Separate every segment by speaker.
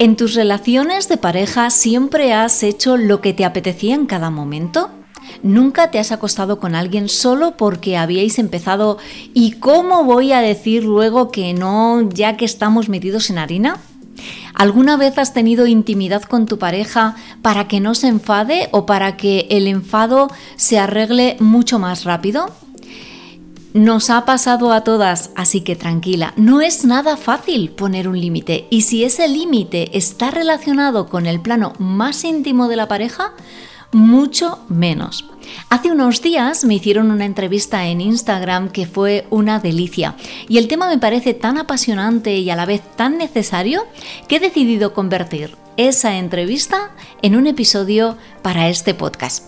Speaker 1: ¿En tus relaciones de pareja siempre has hecho lo que te apetecía en cada momento? ¿Nunca te has acostado con alguien solo porque habíais empezado y cómo voy a decir luego que no ya que estamos metidos en harina? ¿Alguna vez has tenido intimidad con tu pareja para que no se enfade o para que el enfado se arregle mucho más rápido? Nos ha pasado a todas, así que tranquila, no es nada fácil poner un límite y si ese límite está relacionado con el plano más íntimo de la pareja, mucho menos. Hace unos días me hicieron una entrevista en Instagram que fue una delicia y el tema me parece tan apasionante y a la vez tan necesario que he decidido convertir esa entrevista en un episodio para este podcast.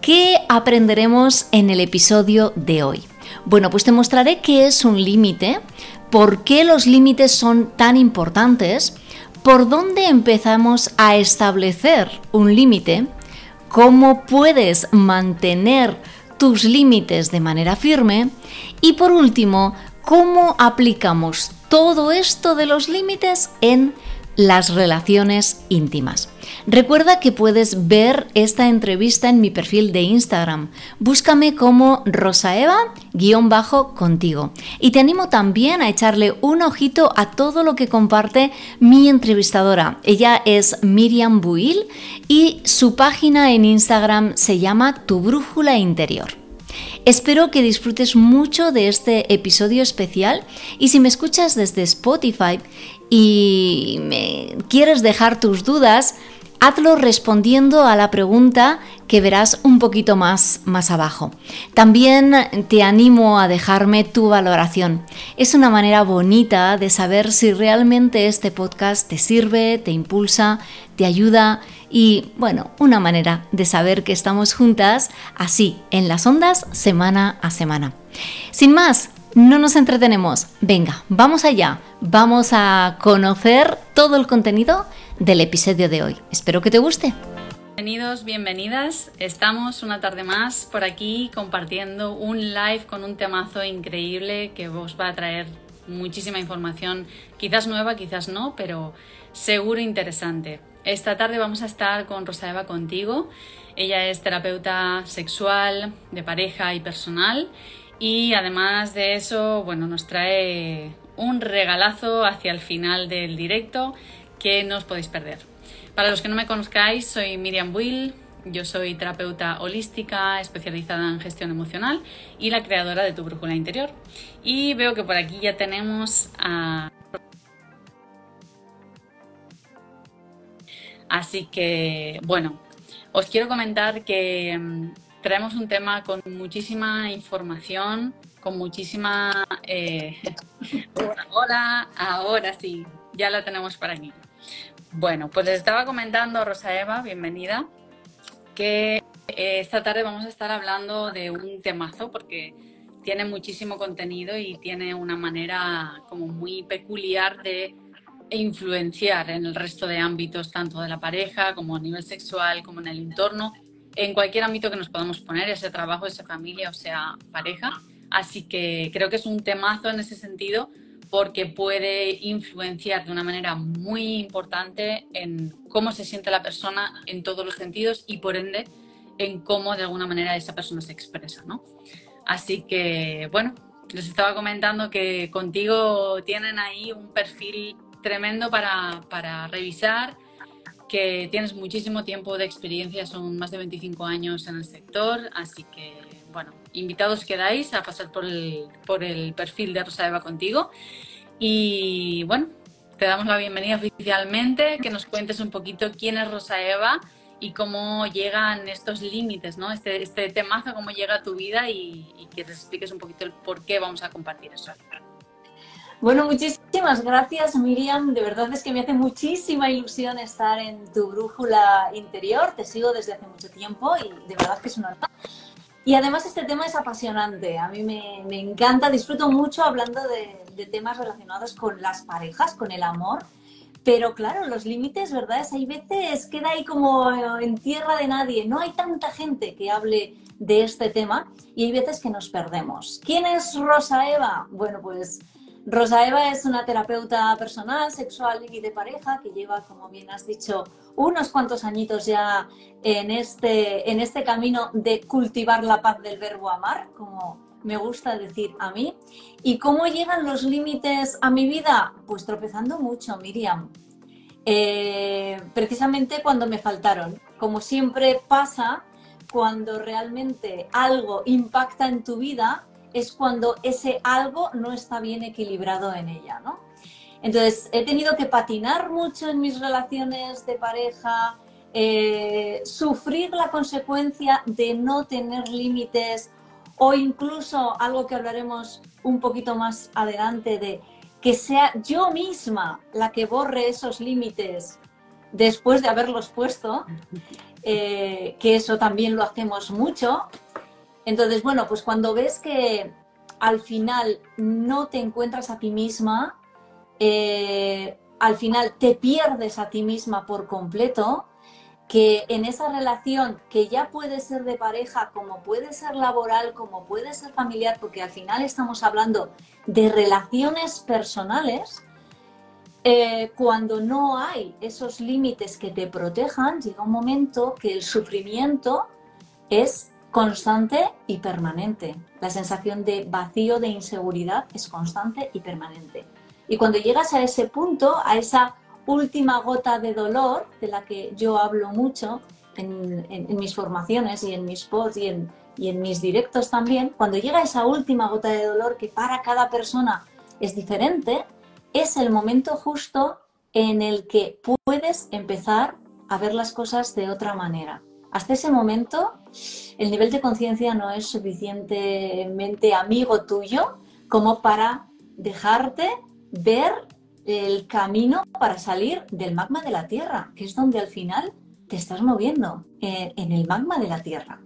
Speaker 1: ¿Qué aprenderemos en el episodio de hoy? Bueno, pues te mostraré qué es un límite, por qué los límites son tan importantes, por dónde empezamos a establecer un límite, cómo puedes mantener tus límites de manera firme y por último, cómo aplicamos todo esto de los límites en las relaciones íntimas. Recuerda que puedes ver esta entrevista en mi perfil de Instagram. Búscame como rosaeva-contigo. Y te animo también a echarle un ojito a todo lo que comparte mi entrevistadora. Ella es Miriam Buil y su página en Instagram se llama Tu Brújula Interior. Espero que disfrutes mucho de este episodio especial y si me escuchas desde Spotify y me quieres dejar tus dudas, hazlo respondiendo a la pregunta que verás un poquito más, más abajo. También te animo a dejarme tu valoración. Es una manera bonita de saber si realmente este podcast te sirve, te impulsa, te ayuda y, bueno, una manera de saber que estamos juntas así en las ondas semana a semana. Sin más, no nos entretenemos. Venga, vamos allá. Vamos a conocer todo el contenido del episodio de hoy. Espero que te guste.
Speaker 2: Bienvenidos, bienvenidas. Estamos una tarde más por aquí compartiendo un live con un temazo increíble que os va a traer muchísima información, quizás nueva, quizás no, pero seguro interesante. Esta tarde vamos a estar con Rosa Eva contigo. Ella es terapeuta sexual, de pareja y personal y además de eso, bueno, nos trae un regalazo hacia el final del directo que no os podéis perder. Para los que no me conozcáis, soy Miriam Will, yo soy terapeuta holística especializada en gestión emocional y la creadora de Tu Brújula Interior. Y veo que por aquí ya tenemos a... Así que, bueno, os quiero comentar que mm, traemos un tema con muchísima información, con muchísima... Eh... Hola, ahora sí, ya la tenemos por aquí. Bueno, pues les estaba comentando, Rosa Eva, bienvenida, que eh, esta tarde vamos a estar hablando de un temazo porque tiene muchísimo contenido y tiene una manera como muy peculiar de influenciar en el resto de ámbitos, tanto de la pareja como a nivel sexual, como en el entorno, en cualquier ámbito que nos podamos poner, ese trabajo, esa familia o sea pareja. Así que creo que es un temazo en ese sentido porque puede influenciar de una manera muy importante en cómo se siente la persona en todos los sentidos y por ende en cómo de alguna manera esa persona se expresa, ¿no? Así que, bueno, les estaba comentando que contigo tienen ahí un perfil tremendo para, para revisar, que tienes muchísimo tiempo de experiencia, son más de 25 años en el sector, así que bueno, invitados quedáis a pasar por el, por el perfil de Rosa Eva contigo. Y bueno, te damos la bienvenida oficialmente, que nos cuentes un poquito quién es Rosa Eva y cómo llegan estos límites, ¿no? Este, este temazo, cómo llega a tu vida y, que te expliques un poquito el por qué vamos a compartir eso.
Speaker 1: Bueno, muchísimas gracias Miriam, de verdad es que me hace muchísima ilusión estar en tu brújula interior, te sigo desde hace mucho tiempo y de verdad que es un honor. Y además este tema es apasionante, a mí me, me encanta, disfruto mucho hablando de, temas relacionados con las parejas, con el amor, pero claro, los límites, ¿verdad? hay veces queda ahí como en tierra de nadie, no hay tanta gente que hable de este tema y hay veces que nos perdemos. ¿Quién es Rosa Eva? Bueno, pues Rosa Eva es una terapeuta personal, sexual y de pareja que lleva, como bien has dicho, unos cuantos añitos ya en este, en este camino de cultivar la paz del verbo amar, como me gusta decir a mí. ¿Y cómo llegan los límites a mi vida? Pues tropezando mucho, Miriam. Eh, precisamente cuando me faltaron. Como siempre pasa, cuando realmente algo impacta en tu vida, es cuando ese algo no está bien equilibrado en ella, ¿no? Entonces, he tenido que patinar mucho en mis relaciones de pareja, eh, sufrir la consecuencia de no tener límites o incluso algo que hablaremos un poquito más adelante de que sea yo misma la que borre esos límites después de haberlos puesto, eh, que eso también lo hacemos mucho, entonces, bueno, pues cuando ves que al final no te encuentras a ti misma, eh, al final te pierdes a ti misma por completo, que en esa relación que ya puede ser de pareja, como puede ser laboral, como puede ser familiar, porque al final estamos hablando de relaciones personales, eh, cuando no hay esos límites que te protejan, llega un momento que el sufrimiento es constante y permanente. La sensación de vacío, de inseguridad es constante y permanente. Y cuando llegas a ese punto, a esa última gota de dolor, de la que yo hablo mucho en, mis formaciones y en mis posts y en, y en mis directos también, cuando llega esa última gota de dolor que para cada persona es diferente, es el momento justo en el que puedes empezar a ver las cosas de otra manera. Hasta ese momento, el nivel de conciencia no es suficientemente amigo tuyo como para dejarte ver el camino para salir del magma de la Tierra, que es donde al final te estás moviendo, eh, en el magma de la Tierra.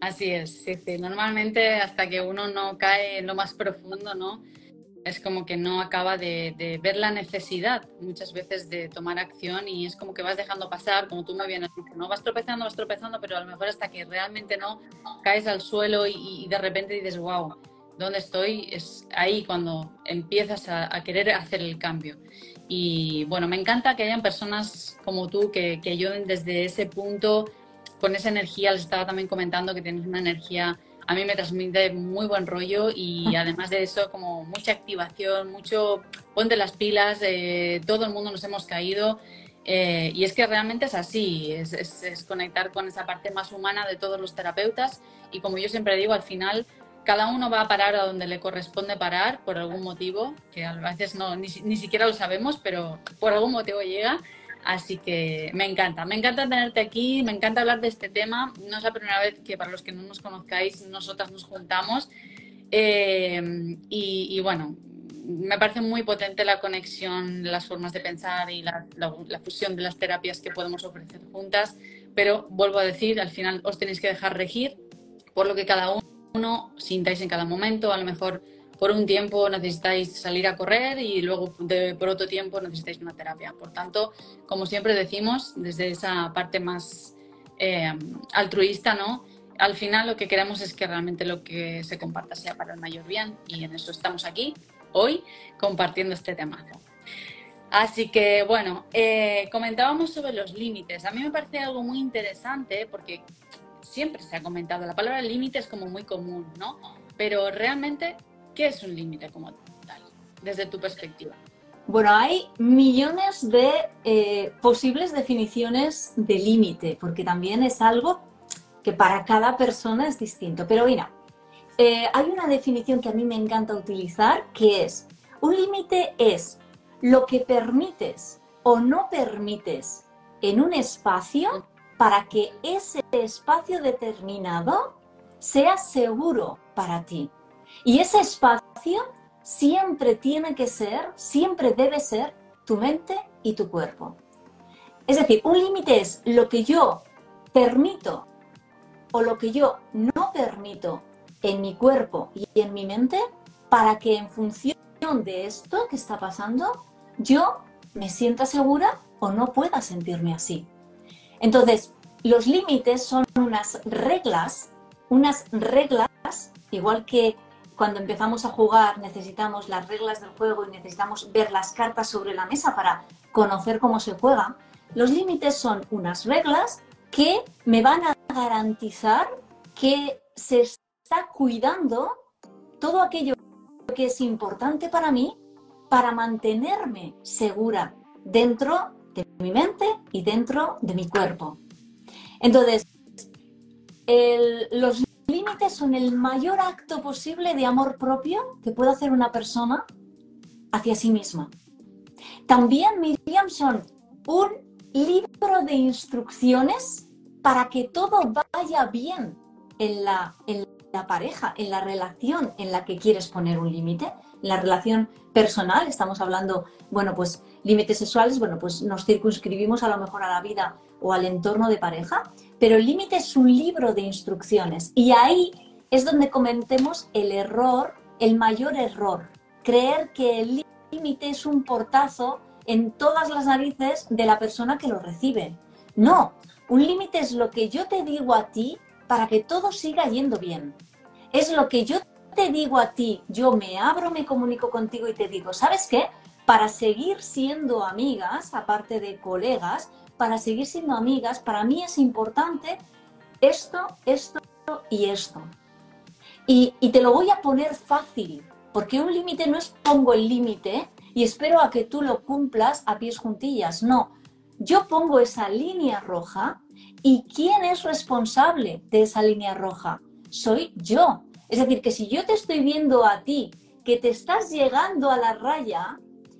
Speaker 2: Así es, sí, sí. Normalmente hasta que uno no cae en lo más profundo, ¿no? Es como que no acaba de, ver la necesidad muchas veces de tomar acción y es como que vas dejando pasar, como tú me vienes no vas tropezando, vas tropezando, pero a lo mejor hasta que realmente no caes al suelo y, de repente dices, wow, ¿dónde estoy? Es ahí cuando empiezas a, querer hacer el cambio. Y bueno, me encanta que hayan personas como tú que, que ayuden desde ese punto, con esa energía, les estaba también comentando que tienes una energía a mí me transmite muy buen rollo y además de eso como mucha activación, mucho ponte las pilas, eh, todo el mundo nos hemos caído eh, y es que realmente es así, es, conectar con esa parte más humana de todos los terapeutas y como yo siempre digo, al final cada uno va a parar a donde le corresponde parar por algún motivo, que a veces no, ni, ni siquiera lo sabemos, pero por algún motivo llega Así que me encanta, me encanta tenerte aquí, me encanta hablar de este tema. No es la primera vez que para los que no nos conozcáis, nosotras nos juntamos. Eh, y, bueno, me parece muy potente la conexión, las formas de pensar y la, fusión de las terapias que podemos ofrecer juntas. Pero vuelvo a decir, al final os tenéis que dejar regir por lo que cada uno sintáis en cada momento. A lo mejor por un tiempo necesitáis salir a correr y luego por otro tiempo necesitáis una terapia. Por tanto, como siempre decimos, desde esa parte más eh, altruista, ¿no? Al final lo que queremos es que realmente lo que se comparta sea para el mayor bien y en eso estamos aquí hoy compartiendo este tema. Así que bueno, eh, comentábamos sobre los límites. A mí me parece algo muy interesante porque siempre se ha comentado, la palabra límite es como muy común, ¿no? Pero realmente ¿Qué es un límite como tal, desde tu perspectiva?
Speaker 1: Bueno, hay millones de eh, posibles definiciones de límite, porque también es algo que para cada persona es distinto. Pero mira, eh, hay una definición que a mí me encanta utilizar, que es, un límite es lo que permites o no permites en un espacio para que ese espacio determinado sea seguro para ti. Y ese espacio siempre tiene que ser, siempre debe ser tu mente y tu cuerpo. Es decir, un límite es lo que yo permito o lo que yo no permito en mi cuerpo y en mi mente para que en función de esto que está pasando yo me sienta segura o no pueda sentirme así. Entonces, los límites son unas reglas, unas reglas, igual que cuando empezamos a jugar necesitamos las reglas del juego y necesitamos ver las cartas sobre la mesa para conocer cómo se juega. Los límites son unas reglas que me van a garantizar que se está cuidando todo aquello que es importante para mí para mantenerme segura dentro de mi mente y dentro de mi cuerpo. Entonces, los límites son el mayor acto posible de amor propio que puede hacer una persona hacia sí misma. También, Miriam, son un libro de instrucciones para que todo vaya bien en la, en la pareja, en la relación en la que quieres poner un límite, en la relación personal, estamos hablando, bueno, pues límites sexuales, bueno, pues nos circunscribimos a lo mejor a la vida o al entorno de pareja, pero el límite es un libro de instrucciones y ahí es donde comentemos el error, el mayor error, creer que el límite es un portazo en todas las narices de la persona que lo recibe. No, un límite es lo que yo te digo a ti para que todo siga yendo bien. Es lo que yo te digo a ti, yo me abro, me comunico contigo y te digo, ¿sabes qué? Para seguir siendo amigas, aparte de colegas, para seguir siendo amigas, para mí es importante esto, esto y esto. Y, te lo voy a poner fácil, porque un límite no es pongo el límite y espero a que tú lo cumplas a pies juntillas. No, yo pongo esa línea roja y ¿quién es responsable de esa línea roja? Soy yo. Es decir, que si yo te estoy viendo a ti que te estás llegando a la raya,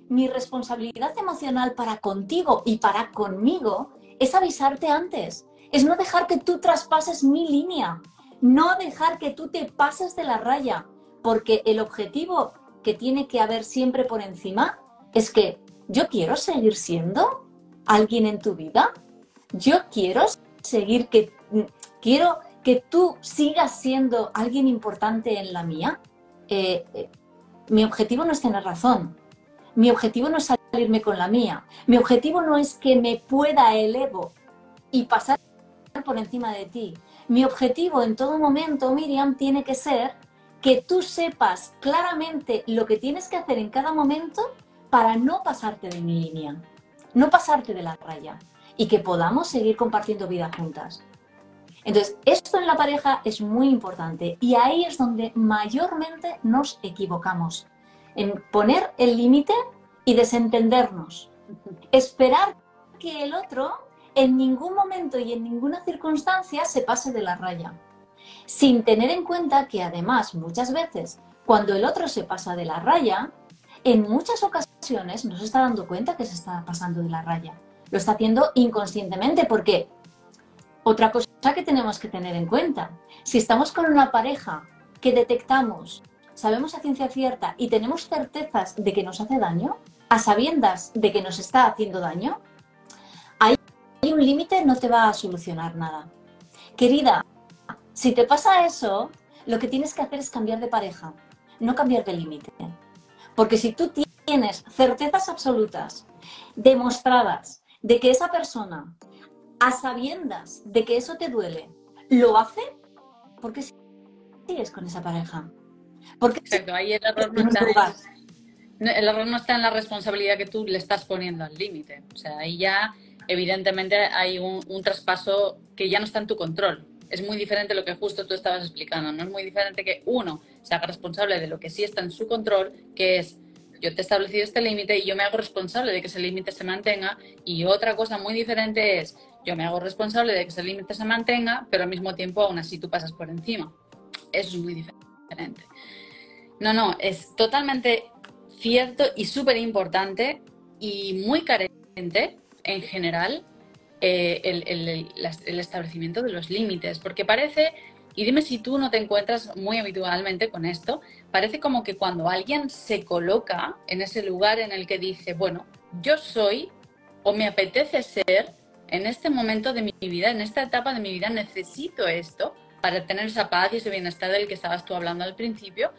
Speaker 1: mi responsabilidad emocional para contigo y para conmigo es avisarte antes, es no dejar que tú traspases mi línea, no dejar que tú te pases de la raya, porque el objetivo que tiene que haber siempre por encima es que yo quiero seguir siendo alguien en tu vida, yo quiero seguir que quiero que tú sigas siendo alguien importante en la mía. Eh, eh, mi objetivo no es tener razón, mi objetivo no es salirme con la mía. Mi objetivo no es que me pueda el ego y pasar por encima de ti. Mi objetivo en todo momento, Miriam, tiene que ser que tú sepas claramente lo que tienes que hacer en cada momento para no pasarte de mi línea, no pasarte de la raya y que podamos seguir compartiendo vida juntas. Entonces, esto en la pareja es muy importante y ahí es donde mayormente nos equivocamos en poner el límite y desentendernos. Esperar que el otro en ningún momento y en ninguna circunstancia se pase de la raya. Sin tener en cuenta que además muchas veces cuando el otro se pasa de la raya, en muchas ocasiones no se está dando cuenta que se está pasando de la raya. Lo está haciendo inconscientemente porque otra cosa que tenemos que tener en cuenta, si estamos con una pareja que detectamos sabemos a ciencia cierta y tenemos certezas de que nos hace daño, a sabiendas de que nos está haciendo daño, ahí un límite no te va a solucionar nada. Querida, si te pasa eso, lo que tienes que hacer es cambiar de pareja, no cambiar de límite. Porque si tú tienes certezas absolutas, demostradas, de que esa persona, a sabiendas de que eso te duele, lo hace, ¿por qué sigues con esa pareja?
Speaker 2: Porque Exacto, ahí el error no está. el error no está en la responsabilidad que tú le estás poniendo al límite. O sea, ahí ya evidentemente hay un, traspaso que ya no está en tu control. Es muy diferente lo que justo tú estabas explicando. No es muy diferente que uno se haga responsable de lo que sí está en su control, que es yo te he establecido este límite y yo me hago responsable de que ese límite se mantenga. Y otra cosa muy diferente es yo me hago responsable de que ese límite se mantenga, pero al mismo tiempo aún así tú pasas por encima. Eso es muy diferente. No, no, es totalmente cierto y súper importante y muy carente en general eh, el, establecimiento de los límites, porque parece, y dime si tú no te encuentras muy habitualmente con esto, parece como que cuando alguien se coloca en ese lugar en el que dice, bueno, yo soy o me apetece ser en este momento de mi vida, en esta etapa de mi vida, necesito esto para tener esa paz y ese bienestar del que estabas tú hablando al principio,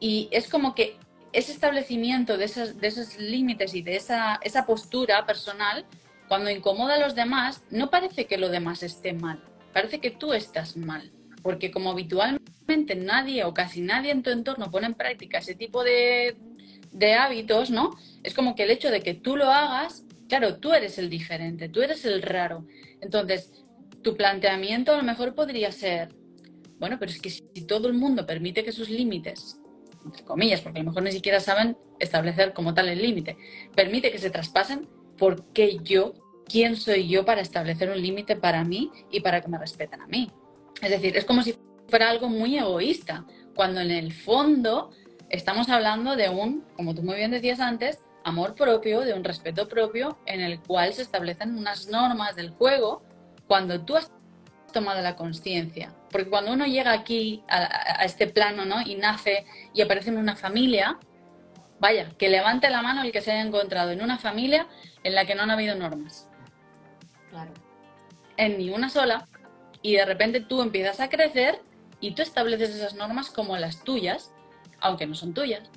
Speaker 2: y es como que ese establecimiento de esos, de esos límites y de esa, esa postura personal, cuando incomoda a los demás, no parece que lo demás esté mal, parece que tú estás mal, porque como habitualmente nadie o casi nadie en tu entorno pone en práctica ese tipo de, de hábitos, ¿no? Es como que el hecho de que tú lo hagas, claro, tú eres el diferente, tú eres el raro. Entonces, tu planteamiento a lo mejor podría ser, bueno, pero es que si todo el mundo permite que sus límites, entre comillas, porque a lo mejor ni siquiera saben establecer como tal el límite, permite que se traspasen, ¿por qué yo? ¿Quién soy yo para establecer un límite para mí y para que me respeten a mí? Es decir, es como si fuera algo muy egoísta, cuando en el fondo estamos hablando de un, como tú muy bien decías antes, amor propio, de un respeto propio en el cual se establecen unas normas del juego cuando tú has tomado la conciencia. Porque cuando uno llega aquí a, este plano ¿no? y nace y aparece en una familia, vaya, que levante la mano el que se haya encontrado en una familia en la que no han habido normas. Claro. En ni una sola. Y de repente tú empiezas a crecer y tú estableces esas normas como las tuyas, aunque no son tuyas.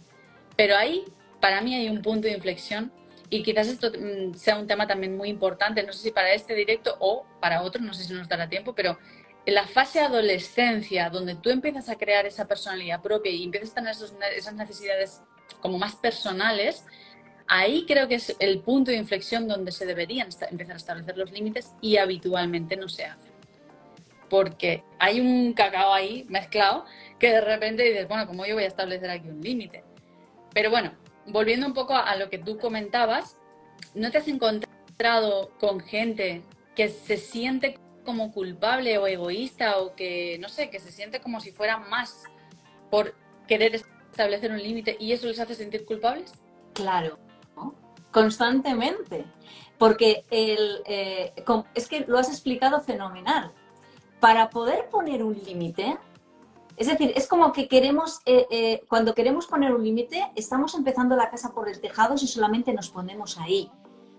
Speaker 2: Pero ahí, para mí, hay un punto de inflexión y quizás esto mm, sea un tema también muy importante, no sé si para este directo o para otro, no sé si nos dará tiempo, pero en la fase adolescencia, donde tú empiezas a crear esa personalidad propia y empiezas a tener esas necesidades como más personales, ahí creo que es el punto de inflexión donde se deberían empezar a establecer los límites y habitualmente no se hace. Porque hay un cacao ahí mezclado que de repente dices, bueno, ¿cómo yo voy a establecer aquí un límite? Pero bueno, volviendo un poco a lo que tú comentabas, ¿no te has encontrado con gente que se siente como culpable o egoísta o que, no sé, que se siente como si fuera más por querer establecer un límite y eso les hace sentir culpables?
Speaker 1: Claro, constantemente. Porque el, eh, es que lo has explicado fenomenal. Para poder poner un límite, es decir, es como que queremos, eh, eh, cuando queremos poner un límite, estamos empezando la casa por el tejado si solamente nos ponemos ahí.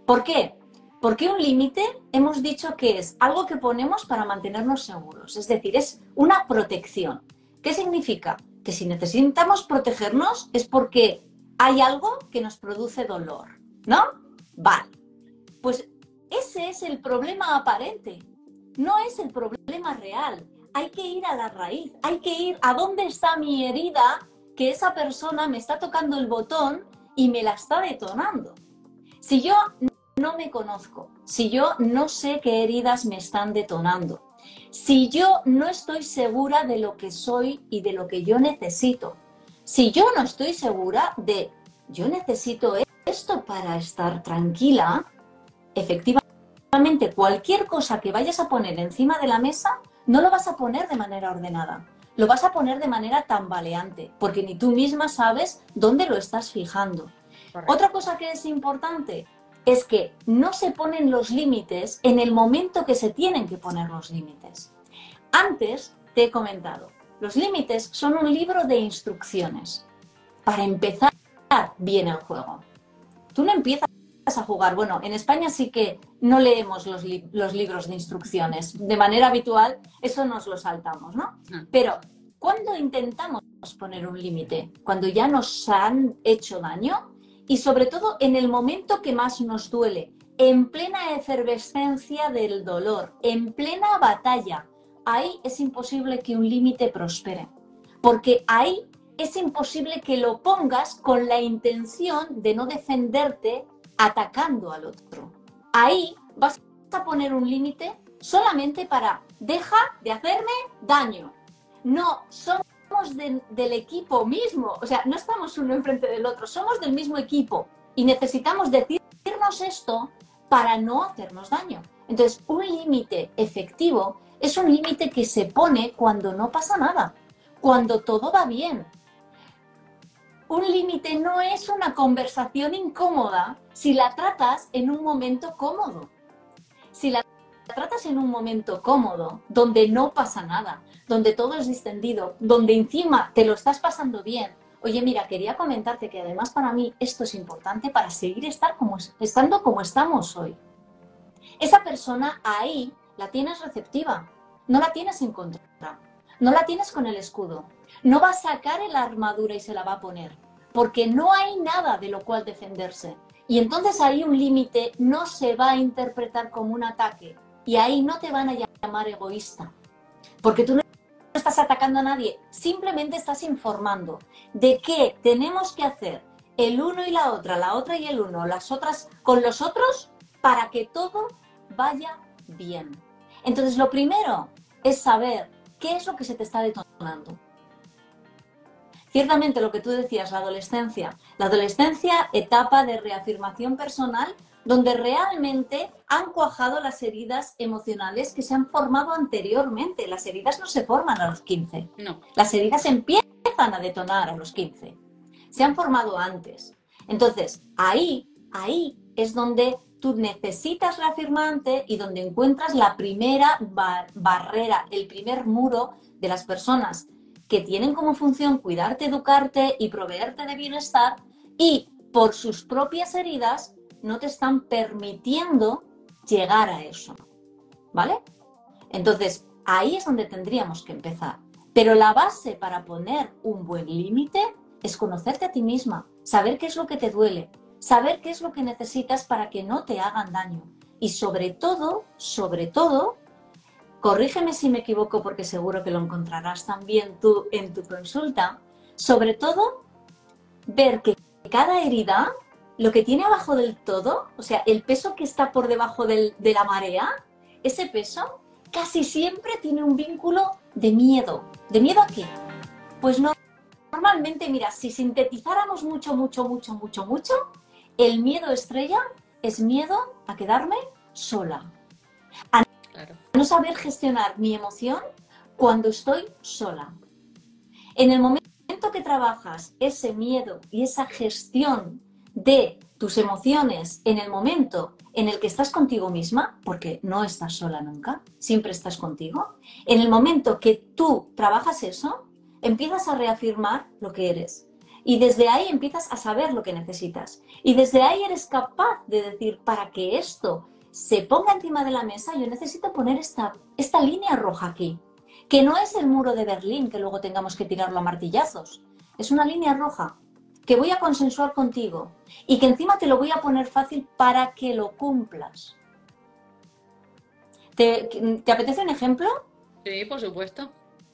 Speaker 1: ¿Por qué? Porque un límite hemos dicho que es algo que ponemos para mantenernos seguros, es decir, es una protección. ¿Qué significa? Que si necesitamos protegernos es porque hay algo que nos produce dolor, ¿no? Vale. Pues ese es el problema aparente, no es el problema real hay que ir a la raíz, hay que ir a dónde está mi herida que esa persona me está tocando el botón y me la está detonando. Si yo no me conozco, si yo no sé qué heridas me están detonando, si yo no estoy segura de lo que soy y de lo que yo necesito, si yo no estoy segura de yo necesito esto para estar tranquila, efectivamente cualquier cosa que vayas a poner encima de la mesa no lo vas a poner de manera ordenada, lo vas a poner de manera tambaleante, porque ni tú misma sabes dónde lo estás fijando. Otra cosa que es importante es que no se ponen los límites en el momento que se tienen que poner los límites. Antes te he comentado, los límites son un libro de instrucciones para empezar bien el juego. Tú no empiezas a jugar. Bueno, en España sí que no leemos los, libros de instrucciones. De manera habitual, eso nos lo saltamos, ¿no? Pero cuando intentamos poner un límite, cuando ya nos han hecho daño y sobre todo en el momento que más nos duele, en plena efervescencia del dolor, en plena batalla, ahí es imposible que un límite prospere. Porque ahí es imposible que lo pongas con la intención de no defenderte atacando al otro. Ahí vas a poner un límite solamente para deja de hacerme daño. No, somos del equipo mismo, o sea, no estamos uno enfrente del otro, somos del mismo equipo y necesitamos decirnos esto para no hacernos daño. Entonces, un límite efectivo es un límite que se pone cuando no pasa nada, cuando todo va bien, un límite no es una conversación incómoda si la tratas en un momento cómodo. Si la tratas en un momento cómodo, donde no pasa nada, donde todo es distendido, donde encima te lo estás pasando bien. Oye, mira, quería comentarte que además para mí esto es importante para seguir estar como, estando como estamos hoy. Esa persona ahí la tienes receptiva, no la tienes en contra, no la tienes con el escudo, no va a sacar la armadura y se la va a poner, porque no hay nada de lo cual defenderse. Y entonces ahí un límite no se va a interpretar como un ataque y ahí no te van a llamar egoísta, porque tú estás atacando a nadie, simplemente estás informando de qué tenemos que hacer el uno y la otra, la otra y el uno, las otras con los otros, para que todo vaya bien. Entonces, lo primero es saber qué es lo que se te está detonando. Ciertamente lo que tú decías, la adolescencia. La adolescencia, etapa de reafirmación personal, donde realmente han cuajado las heridas emocionales que se han formado anteriormente. Las heridas no se forman a los 15.
Speaker 2: No.
Speaker 1: Las heridas empiezan a detonar a los 15. Se han formado antes. Entonces, ahí, ahí es donde tú necesitas reafirmante y donde encuentras la primera barrera, el primer muro de las personas que tienen como función cuidarte, educarte y proveerte de bienestar y por sus propias heridas no te están permitiendo llegar a eso. ¿Vale? Entonces, ahí es donde tendríamos que empezar. Pero la base para poner un buen límite es conocerte a ti misma, saber qué es lo que te duele, saber qué es lo que necesitas para que no te hagan daño. Y sobre todo, sobre todo, corrígeme si me equivoco porque seguro que lo encontrarás también tú en tu consulta, sobre todo, ver que cada herida, lo que tiene abajo del todo, o sea, el peso que está por debajo de la marea, ese peso casi siempre tiene un vínculo de miedo. ¿De miedo a qué? Pues no. Normalmente, mira, si sintetizáramos mucho, mucho, mucho, mucho, mucho, el miedo estrella es miedo a quedarme sola. A no saber gestionar mi emoción cuando estoy sola. En el momento que trabajas ese miedo y esa gestión de tus emociones en el momento en el que estás contigo misma, porque no estás sola nunca, siempre estás contigo, en el momento que tú trabajas eso, empiezas a reafirmar lo que eres, y desde ahí empiezas a saber lo que necesitas. Y desde ahí eres capaz de decir, para que esto se ponga encima de la mesa, yo necesito poner esta, esta línea roja aquí, que no es el muro de Berlín que luego tengamos que tirarlo a martillazos. Es una línea roja que voy a consensuar contigo y que encima te lo voy a poner fácil para que lo cumplas. ¿Te, ¿te apetece un ejemplo?
Speaker 2: Sí, por supuesto.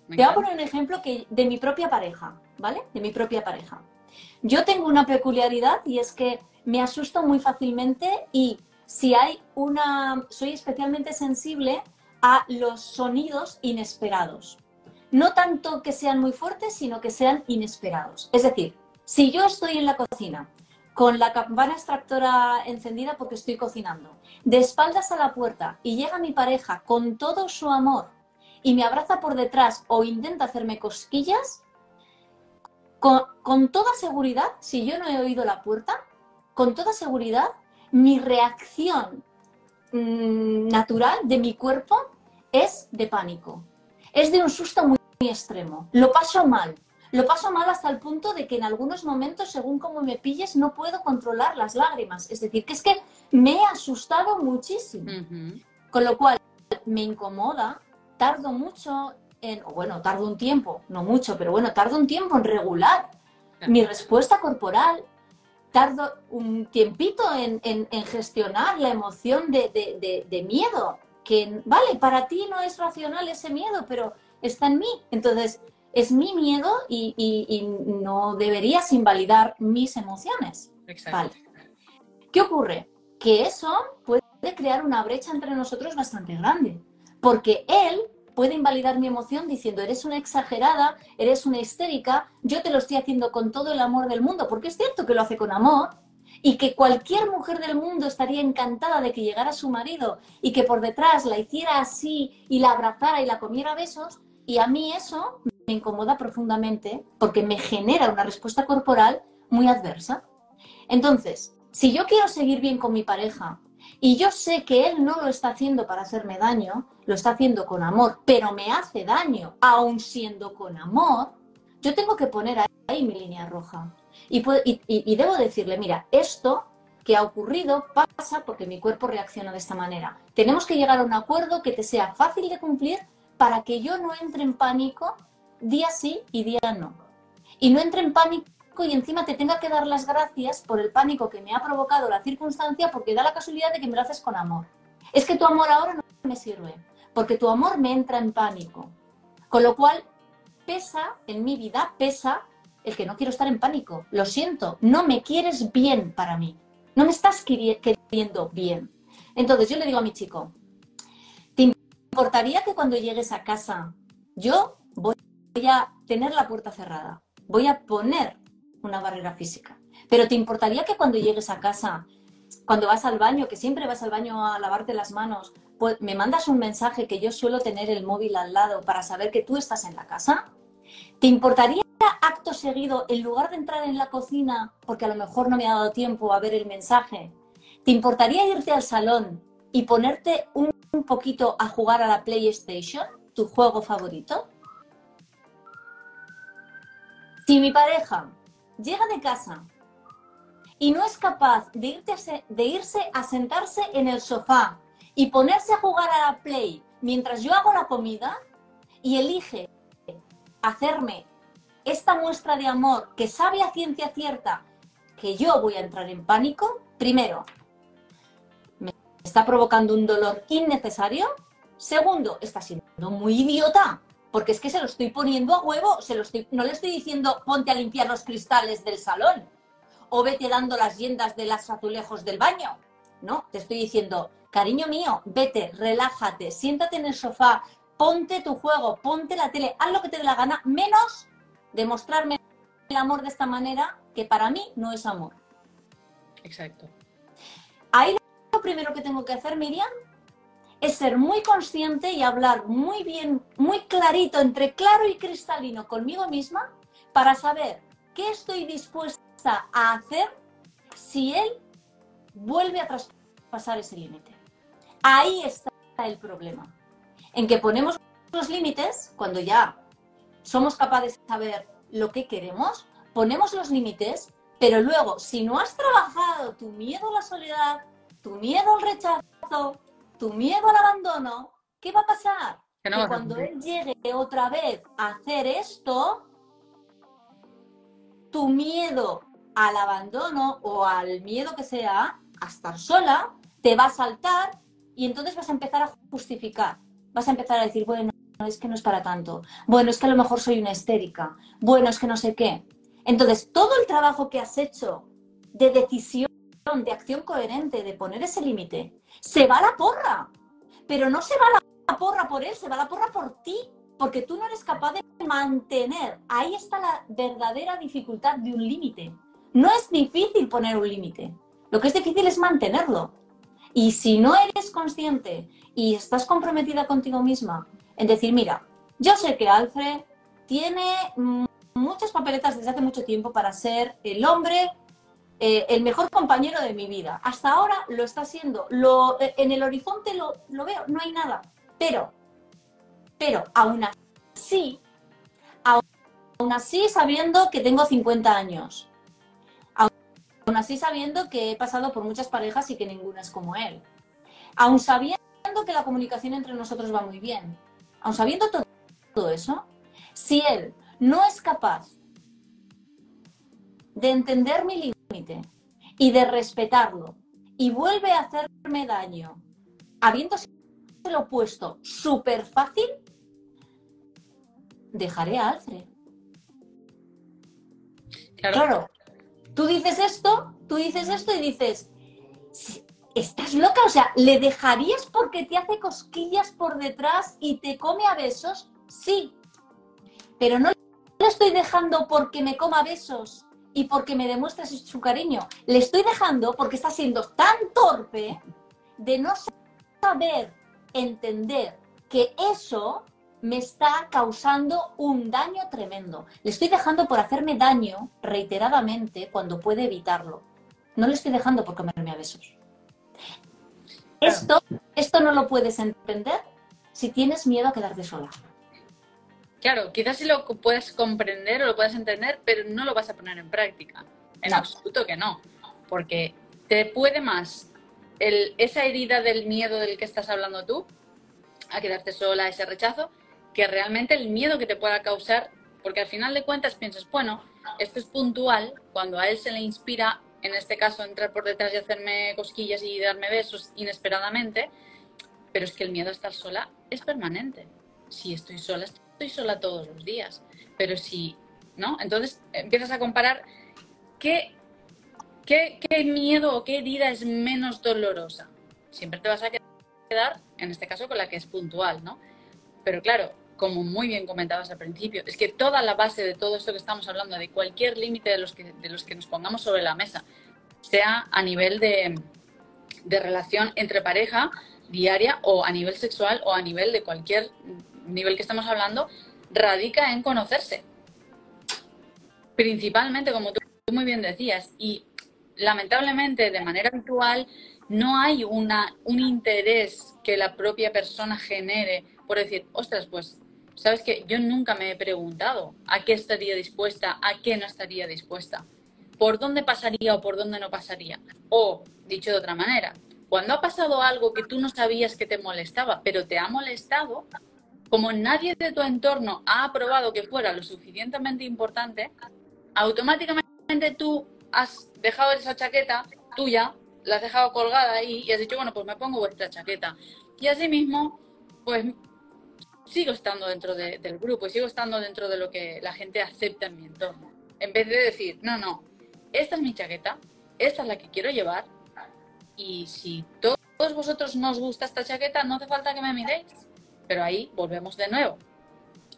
Speaker 1: Te voy a poner un ejemplo que, de mi propia pareja, ¿vale? De mi propia pareja. Yo tengo una peculiaridad y es que me asusto muy fácilmente y si hay una... soy especialmente sensible a los sonidos inesperados. No tanto que sean muy fuertes, sino que sean inesperados. Es decir, si yo estoy en la cocina con la campana extractora encendida porque estoy cocinando, de espaldas a la puerta y llega mi pareja con todo su amor y me abraza por detrás o intenta hacerme cosquillas, con, toda seguridad, si yo no he oído la puerta, con toda seguridad, mi reacción mm, natural de mi cuerpo es de pánico. Es de un susto muy, muy extremo. Lo paso mal. Lo paso mal hasta el punto de que en algunos momentos, según cómo me pilles, no puedo controlar las lágrimas. Es decir, que es que me he asustado muchísimo. Con lo cual, me incomoda tardo mucho en, bueno, tardo un tiempo, no mucho, pero bueno, tardo un tiempo en regular mi respuesta corporal, tardo un tiempito en, gestionar la emoción de, miedo, que vale, para ti no es racional ese miedo, pero está en mí. Entonces, es mi miedo y, no deberías invalidar mis emociones. ¿Qué ocurre? Que eso puede crear una brecha entre nosotros bastante grande porque él puede invalidar mi emoción diciendo, eres una exagerada, eres una histérica, yo te lo estoy haciendo con todo el amor del mundo, porque es cierto que lo hace con amor y que cualquier mujer del mundo estaría encantada de que llegara su marido y que por detrás la hiciera así y la abrazara y la comiera besos, y a mí eso me incomoda profundamente porque me genera una respuesta corporal muy adversa. Entonces, si yo quiero seguir bien con mi pareja, y yo sé que él no lo está haciendo para hacerme daño, lo está haciendo con amor, pero me hace daño, aun siendo con amor, yo tengo que poner ahí mi línea roja. Y, y, debo decirle, mira, esto que ha ocurrido pasa porque mi cuerpo reacciona de esta manera. Tenemos que llegar a un acuerdo que te sea fácil de cumplir para que yo no entre en pánico día sí y día no. Y no entre en pánico y encima te tenga que dar las gracias por el pánico que me ha provocado la circunstancia porque da la casualidad de que me lo haces con amor. Es que tu amor ahora no me sirve, porque tu amor me entra en pánico. Con lo cual, pesa, en mi vida, pesa el que no quiero estar en pánico. Lo siento, no me quieres bien para mí. No me estás queriendo bien. Entonces yo le digo a mi chico, ¿te importaría que cuando llegues a casa yo voy a tener la puerta cerrada? Voy a poner una barrera física. Pero ¿te importaría que cuando llegues a casa, cuando vas al baño, que siempre vas al baño a lavarte las manos, pues me mandas un mensaje que yo suelo tener el móvil al lado para saber que tú estás en la casa? ¿Te importaría acto seguido, en lugar de entrar en la cocina, porque a lo mejor no me ha dado tiempo a ver el mensaje, ¿te importaría irte al salón y ponerte un, poquito a jugar a la PlayStation, tu juego favorito? Si mi pareja llega de casa y no es capaz de, de irse a sentarse en el sofá y ponerse a jugar a la Play mientras yo hago la comida y elige hacerme esta muestra de amor que sabe a ciencia cierta que yo voy a entrar en pánico, primero, me está provocando un dolor innecesario. Segundo, está siendo muy idiota, porque es que se lo estoy poniendo a huevo, se lo estoy, no le estoy diciendo ponte a limpiar los cristales del salón o vete dando las yendas de los azulejos del baño. No, te estoy diciendo, cariño mío, vete, relájate, siéntate en el sofá, ponte tu juego, ponte la tele, haz lo que te dé la gana, menos demostrarme el amor de esta manera, que para mí no es amor.
Speaker 2: Exacto.
Speaker 1: Ahí lo primero que tengo que hacer, Miriam, es ser muy consciente y hablar muy bien, muy clarito, entre claro y cristalino conmigo misma, para saber qué estoy dispuesta a hacer si él vuelve a traspasar ese límite. Ahí está el problema, en que ponemos los límites cuando ya somos capaces de saber lo que queremos, ponemos los límites, pero luego, si no has trabajado tu miedo a la soledad, tu miedo al rechazo, tu miedo al abandono, ¿qué va a pasar? Que, cuando él llegue otra vez a hacer esto, tu miedo al abandono o al miedo que sea a estar sola, te va a saltar y entonces vas a empezar a justificar. Vas a empezar a decir, bueno, es que no es para tanto. Bueno, es que a lo mejor soy una histérica. Bueno, es que no sé qué. Entonces, todo el trabajo que has hecho de decisión, de acción coherente, de poner ese límite, se va la porra. Pero no se va la porra por él, se va la porra por ti, porque tú no eres capaz de mantener. Ahí está la verdadera dificultad de un límite. No es difícil poner un límite. Lo que es difícil es mantenerlo. Y si no eres consciente y estás comprometida contigo misma en decir, mira, yo sé que Alfred tiene muchas papeletas desde hace mucho tiempo para ser el hombre, eh, el mejor compañero de mi vida. Hasta ahora lo está siendo. Eh, en el horizonte lo, veo, no hay nada. Pero, pero aún así, aún así sabiendo que tengo 50 años, aún así sabiendo que he pasado por muchas parejas y que ninguna es como él, aún sabiendo que la comunicación entre nosotros va muy bien, aun sabiendo todo, eso, si él no es capaz de entender mi límite y de respetarlo y vuelve a hacerme daño, habiéndose lo puesto súper fácil, dejaré a Alfred. Claro. Tú dices esto, tú dices esto y dices, ¿Estás loca? O sea, ¿le dejarías porque te hace cosquillas por detrás y te come a besos? Sí. Pero no le estoy dejando porque me coma besos y porque me demuestres su cariño. Le estoy dejando porque está siendo tan torpe de no saber entender que eso me está causando un daño tremendo. Le estoy dejando por hacerme daño reiteradamente cuando puede evitarlo. No le estoy dejando por comerme a besos. Esto, esto no lo puedes entender si tienes miedo a quedarte sola.
Speaker 2: Claro, quizás sí lo puedes comprender o lo puedes entender, pero no lo vas a poner en práctica. En absoluto que no. Porque te puede más el, esa herida del miedo del que estás hablando tú, a quedarte sola, ese rechazo, que realmente el miedo que te pueda causar, porque al final de cuentas piensas, bueno, esto es puntual, cuando a él se le inspira en este caso entrar por detrás y hacerme cosquillas y darme besos inesperadamente, pero es que el miedo a estar sola es permanente. Si estoy sola, estoy estoy sola todos los días. Pero si, ¿no? Entonces empiezas a comparar qué, qué, qué miedo o qué herida es menos dolorosa. Siempre te vas a quedar, en este caso, con la que es puntual, ¿no? Pero claro, como muy bien comentabas al principio, es que toda la base de todo esto que estamos hablando, de cualquier límite de los que, de los que nos pongamos sobre la mesa, sea a nivel de, de relación entre pareja diaria o a nivel sexual o a nivel de cualquier nivel que estamos hablando, radica en conocerse. Principalmente, como tú muy bien decías, y lamentablemente de manera habitual no hay una, un interés que la propia persona genere por decir, ostras, pues ¿Sabes que Yo nunca me he preguntado a qué estaría dispuesta, a qué no estaría dispuesta, por dónde pasaría o por dónde no pasaría. O, dicho de otra manera, cuando ha pasado algo que tú no sabías que te molestaba, pero te ha molestado, como nadie de tu entorno ha aprobado que fuera lo suficientemente importante, automáticamente tú has dejado esa chaqueta tuya, la has dejado colgada ahí y has dicho, bueno, pues me pongo vuestra chaqueta. Y así mismo, pues sigo estando dentro del grupo y sigo estando dentro de lo que la gente acepta en mi entorno. En vez de decir, no, no, esta es mi chaqueta, esta es la que quiero llevar y si todos vosotros no os gusta esta chaqueta, no hace falta que me miréis. Pero ahí volvemos de nuevo.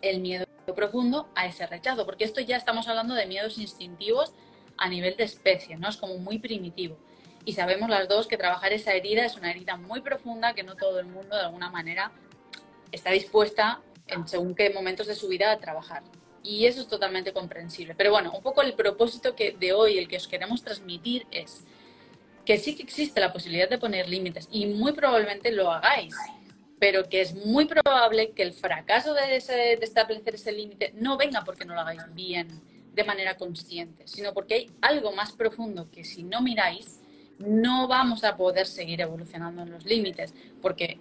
Speaker 2: El miedo profundo a ese rechazo, porque esto ya estamos hablando de miedos instintivos a nivel de especie, ¿no? Es como muy primitivo. Y sabemos las dos que trabajar esa herida es una herida muy profunda que no todo el mundo de alguna manera está dispuesta en según qué momentos de su vida a trabajar. Y eso es totalmente comprensible. Pero bueno, un poco el propósito que de hoy, el que os queremos transmitir es que sí que existe la posibilidad de poner límites y muy probablemente lo hagáis, pero que es muy probable que el fracaso de, de establecer ese límite no venga porque no lo hagáis bien, de manera consciente, sino porque hay algo más profundo que si no miráis, no vamos a poder seguir evolucionando en los límites, porque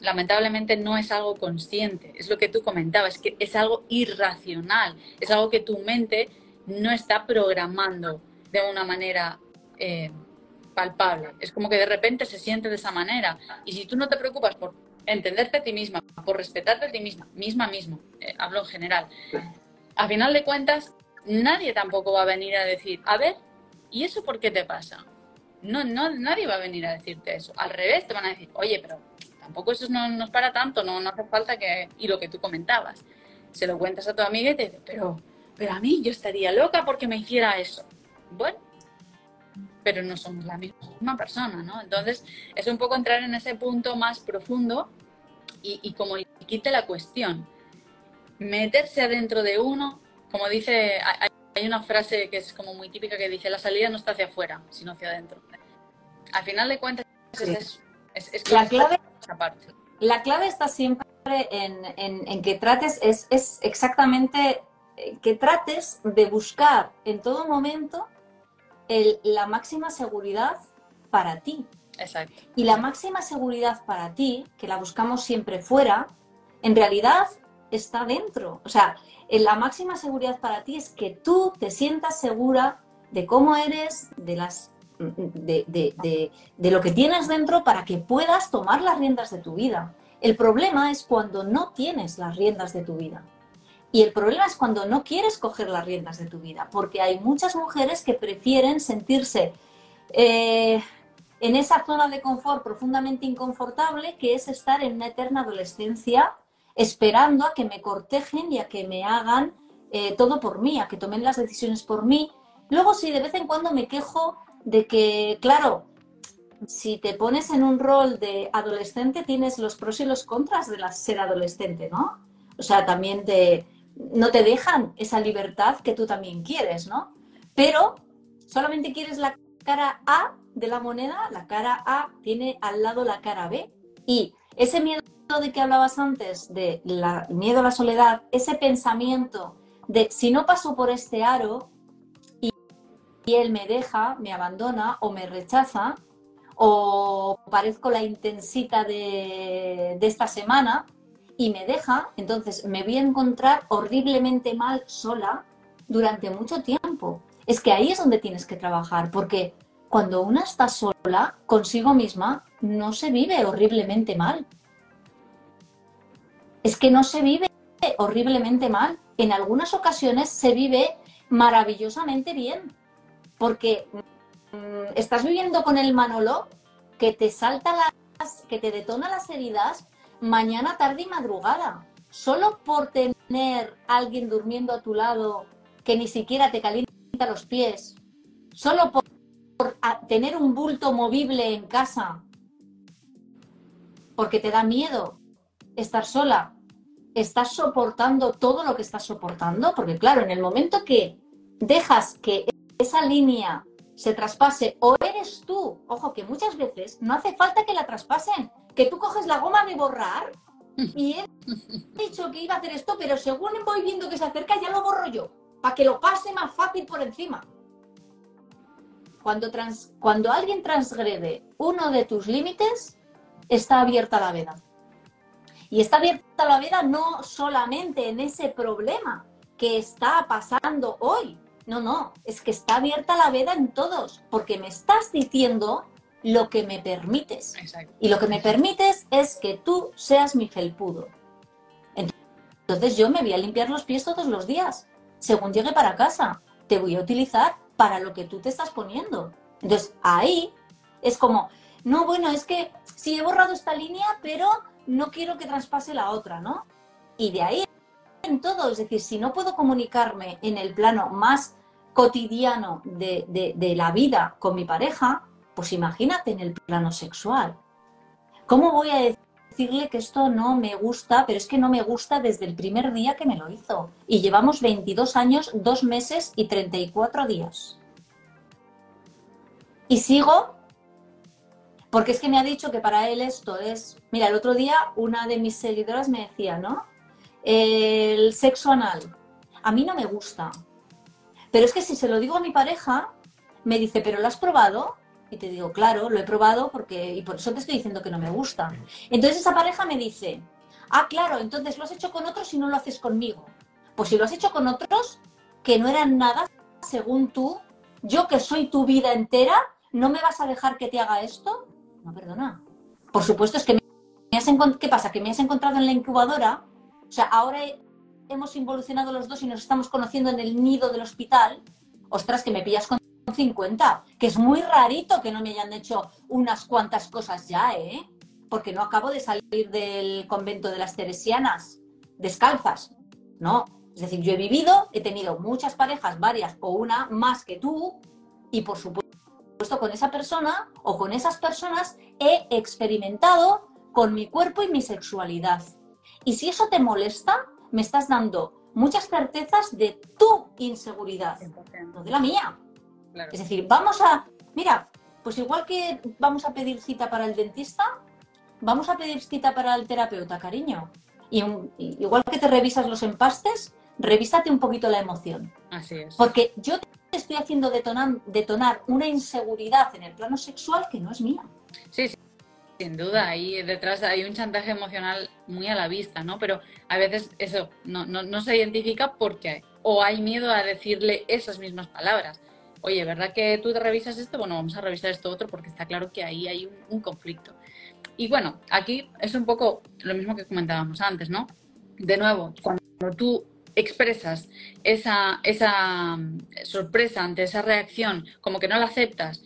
Speaker 2: lamentablemente no es algo consciente, es lo que tú comentabas, que es algo irracional, es algo que tu mente no está programando de una manera eh, palpable. Es como que de repente se siente de esa manera. Y si tú no te preocupas por entenderte a ti misma, por respetarte a ti misma, misma mismo, eh, hablo en general, a final de cuentas, nadie tampoco va a venir a decir, a ver, ¿y eso por qué te pasa? No, no, nadie va a venir a decirte eso. Al revés, te van a decir, oye, pero tampoco eso no nos para tanto, no, no hace falta que... Y lo que tú comentabas, se lo cuentas a tu amiga y te dice, pero, pero a mí yo estaría loca porque me hiciera eso. Bueno, pero no somos la misma persona, ¿no? Entonces es un poco entrar en ese punto más profundo y, y como quite la cuestión, meterse adentro de uno, como dice, hay una frase que es como muy típica que dice, la salida no está hacia afuera, sino hacia adentro. Al final de cuentas es eso. Es,
Speaker 1: la clave la clave está siempre en, que trates, es, exactamente eh, que trates de buscar en todo momento la máxima seguridad para ti.
Speaker 2: Exacto.
Speaker 1: Y la máxima seguridad para ti, que la buscamos siempre fuera, en realidad está dentro. O sea, la máxima seguridad para ti es que tú te sientas segura de cómo eres, de las de, lo que tienes dentro para que puedas tomar las riendas de tu vida. El problema es cuando no tienes las riendas de tu vida. Y el problema es cuando no quieres coger las riendas de tu vida, porque hay muchas mujeres que prefieren sentirse eh, en esa zona de confort profundamente inconfortable, que es estar en una eterna adolescencia esperando a que me cortejen y a que me hagan eh, todo por mí, a que tomen las decisiones por mí. Luego sí, de vez en cuando me quejo de que, claro, si te pones en un rol de adolescente, tienes los pros y los contras de ser adolescente, ¿no? O sea, también te, no te dejan esa libertad que tú también quieres, ¿no? Pero solamente quieres la cara A de la moneda, la cara A tiene al lado la cara B. Y ese miedo de que hablabas antes, de la, miedo a la soledad, ese pensamiento de si no paso por este aro, y él me deja, me abandona o me rechaza o parezco la intensita de, esta semana y me deja, entonces me voy a encontrar horriblemente mal sola durante mucho tiempo. Es que ahí es donde tienes que trabajar, porque cuando una está sola consigo misma, no se vive horriblemente mal. Es que no se vive horriblemente mal. En algunas ocasiones se vive maravillosamente bien, porque mm, estás viviendo con el Manolo que te salta las, que te detona las heridas mañana, tarde y madrugada. Solo por tener alguien durmiendo a tu lado que ni siquiera te calienta los pies, solo por, tener un bulto movible en casa, porque te da miedo estar sola, estás soportando todo lo que estás soportando, porque claro, en el momento que dejas que esa línea se traspase o eres tú, ojo que muchas veces no hace falta que la traspasen, que tú coges la goma de borrar y he dicho que iba a hacer esto, pero según voy viendo que se acerca ya lo borro yo, para que lo pase más fácil por encima. Cuando, trans, cuando alguien transgrede uno de tus límites, está abierta la veda. Y está abierta la veda no solamente en ese problema que está pasando hoy. No, no, es que está abierta la veda en todos, porque me estás diciendo lo que me permites. Y lo que me permites es que tú seas mi felpudo. Entonces yo me voy a limpiar los pies todos los días. Según llegue para casa, te voy a utilizar para lo que tú te estás poniendo. Entonces ahí es como, no, bueno, es que sí he borrado esta línea, pero no quiero que traspase la otra, ¿no? Y de ahí en todo, es decir, si no puedo comunicarme en el plano más cotidiano de, la vida con mi pareja, pues imagínate en el plano sexual. ¿Cómo voy a decirle que esto no me gusta, pero es que no me gusta desde el primer día que me lo hizo? Y llevamos 22 años, 2 meses y 34 días. Y sigo porque es que me ha dicho que para él esto es... Mira, el otro día una de mis seguidoras me decía, ¿no? El sexo anal. A mí no me gusta. Pero es que si se lo digo a mi pareja, me dice, ¿pero lo has probado? Y te digo, claro, lo he probado porque, y por eso te estoy diciendo que no me gusta. Entonces esa pareja me dice, ah, claro, entonces lo has hecho con otros y no lo haces conmigo. Pues si lo has hecho con otros que no eran nada, según tú, yo que soy tu vida entera, ¿no me vas a dejar que te haga esto? No, perdona. Por supuesto, es que me has ¿qué pasa? Que me has encontrado en la incubadora. O sea, ahora hemos involucionado los dos y nos estamos conociendo en el nido del hospital. Ostras, que me pillas con 50. Que es muy rarito que no me hayan hecho unas cuantas cosas ya, ¿eh? Porque no acabo de salir del convento de las Teresianas descalzas. No. Es decir, yo he vivido, he tenido muchas parejas, varias o una más que tú, y por supuesto puesto con esa persona o con esas personas he experimentado con mi cuerpo y mi sexualidad. Y si eso te molesta, me estás dando muchas certezas de tu inseguridad, no de la mía. Es decir, vamos a, mira, pues igual que vamos a pedir cita para el dentista, vamos a pedir cita para el terapeuta, cariño. Y igual que te revisas los empastes, revísate un poquito la emoción.
Speaker 2: Así es.
Speaker 1: Porque yo estoy haciendo detonar, detonar una inseguridad en el plano sexual que no es mía.
Speaker 2: Sí, sí, sin duda, ahí detrás hay un chantaje emocional muy a la vista, ¿no? Pero a veces eso no, no, se identifica porque o hay miedo a decirle esas mismas palabras. Oye, ¿verdad que tú te revisas esto? Bueno, vamos a revisar esto otro porque está claro que ahí hay un, un conflicto. Y bueno, aquí es un poco lo mismo que comentábamos antes, ¿no? De nuevo, cuando tú expresas esa, esa mm, sorpresa ante esa reacción, como que no la aceptas,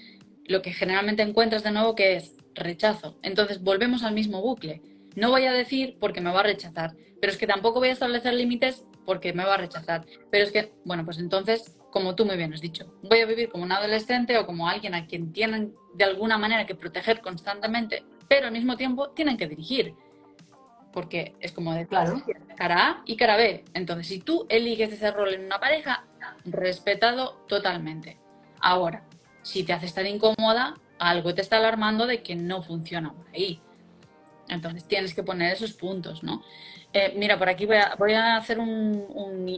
Speaker 2: lo que generalmente encuentras de nuevo que es rechazo. Entonces volvemos al mismo bucle. No voy a decir porque me va a rechazar, pero es que tampoco voy a establecer límites porque me va a rechazar. Pero es que, bueno, pues entonces, como tú muy bien has dicho, voy a vivir como un adolescente o como alguien a quien tienen de alguna manera que proteger constantemente, pero al mismo tiempo tienen que dirigir porque es como de claro. cara A y cara B. Entonces, si tú eliges ese rol en una pareja, respetado totalmente. Ahora, si te hace estar incómoda, algo te está alarmando de que no funciona por ahí. Entonces tienes que poner esos puntos, ¿no? Eh, mira, por aquí voy a, voy a hacer un,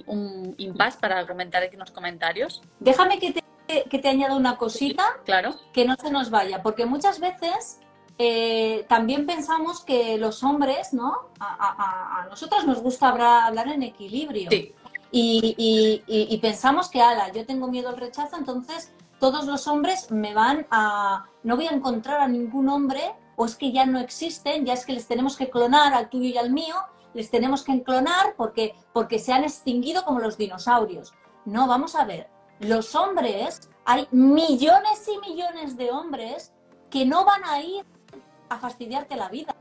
Speaker 2: un, impasse para comentar aquí unos comentarios.
Speaker 1: Déjame que te, que te añada una cosita.
Speaker 2: claro.
Speaker 1: Que no se nos vaya, porque muchas veces eh, también pensamos que los hombres, ¿no? A, nosotros nos gusta hablar, en equilibrio. Y, pensamos que, ala, yo tengo miedo al rechazo, entonces todos los hombres me van a... No voy a encontrar a ningún hombre, o es que ya no existen, ya es que les tenemos que clonar al tuyo y al mío, les tenemos que enclonar porque, porque se han extinguido como los dinosaurios. No, vamos a ver, los hombres, hay millones y millones de hombres que no van a ir a fastidiarte la vida,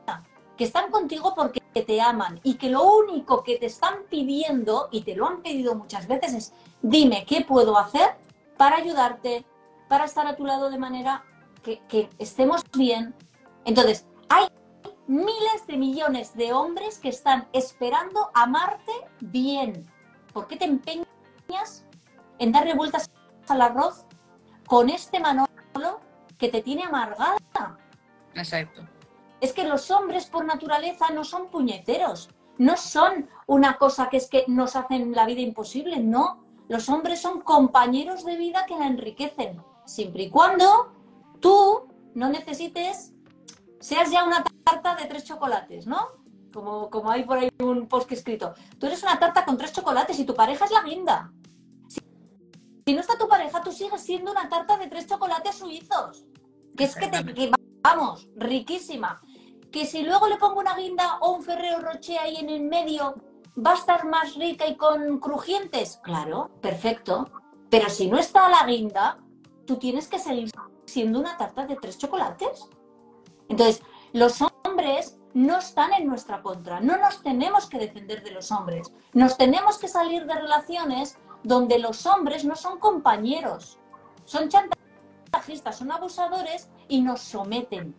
Speaker 1: que están contigo porque te aman y que lo único que te están pidiendo, y te lo han pedido muchas veces, es dime qué puedo hacer para ayudarte, para estar a tu lado de manera que, que estemos bien. Entonces, hay miles de millones de hombres que están esperando amarte bien. ¿Por qué te empeñas en darle vueltas al arroz con este Manolo que te tiene amargada?
Speaker 2: Exacto.
Speaker 1: Es que los hombres por naturaleza no son puñeteros, no son una cosa que es que nos hacen la vida imposible, no. Los hombres son compañeros de vida que la enriquecen, siempre y cuando tú no necesites, seas ya una tarta de tres chocolates, ¿no? Como, como hay por ahí un post escrito. Tú eres una tarta con tres chocolates y tu pareja es la guinda. Si, si no está tu pareja, tú sigues siendo una tarta de tres chocolates suizos. Que es que te, que, vamos, riquísima que si luego le pongo una guinda o un Ferrero Rocher ahí en el medio, va a estar más rica y con crujientes. Claro, perfecto. Pero si no está la guinda, tú tienes que seguir siendo una tarta de tres chocolates. Entonces, los hombres no están en nuestra contra. No nos tenemos que defender de los hombres. Nos tenemos que salir de relaciones donde los hombres no son compañeros. Son chantajistas, son abusadores y nos someten.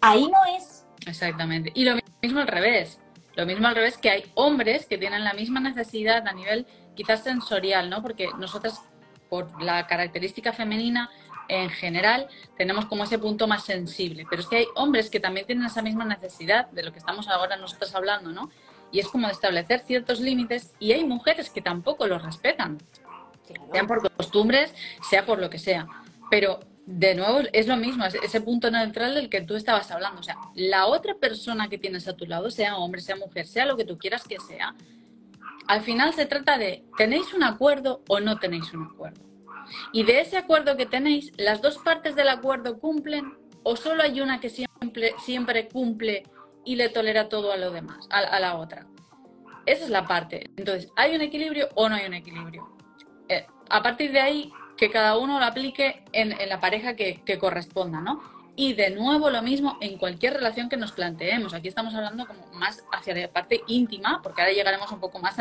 Speaker 1: Ahí no es.
Speaker 2: Exactamente. Y lo mismo al revés. Lo mismo al revés que hay hombres que tienen la misma necesidad a nivel quizás sensorial, ¿no? Porque nosotras, por la característica femenina en general, tenemos como ese punto más sensible. Pero es que hay hombres que también tienen esa misma necesidad de lo que estamos ahora nosotros hablando, ¿no? Y es como de establecer ciertos límites y hay mujeres que tampoco los respetan, sean por costumbres, sea por lo que sea. Pero de nuevo es lo mismo, ese punto neutral del que tú estabas hablando. O sea, la otra persona que tienes a tu lado, sea hombre, sea mujer, sea lo que tú quieras que sea, al final se trata de, ¿tenéis un acuerdo o no tenéis un acuerdo? Y de ese acuerdo que tenéis, ¿las dos partes del acuerdo cumplen o solo hay una que siempre, cumple y le tolera todo a lo demás, a, la otra? Esa es la parte. Entonces, ¿hay un equilibrio o no hay un equilibrio? Eh, a partir de ahí, que cada uno lo aplique en, la pareja que, corresponda, ¿no? Y de nuevo lo mismo en cualquier relación que nos planteemos. Aquí estamos hablando como más hacia la parte íntima, porque ahora llegaremos un poco más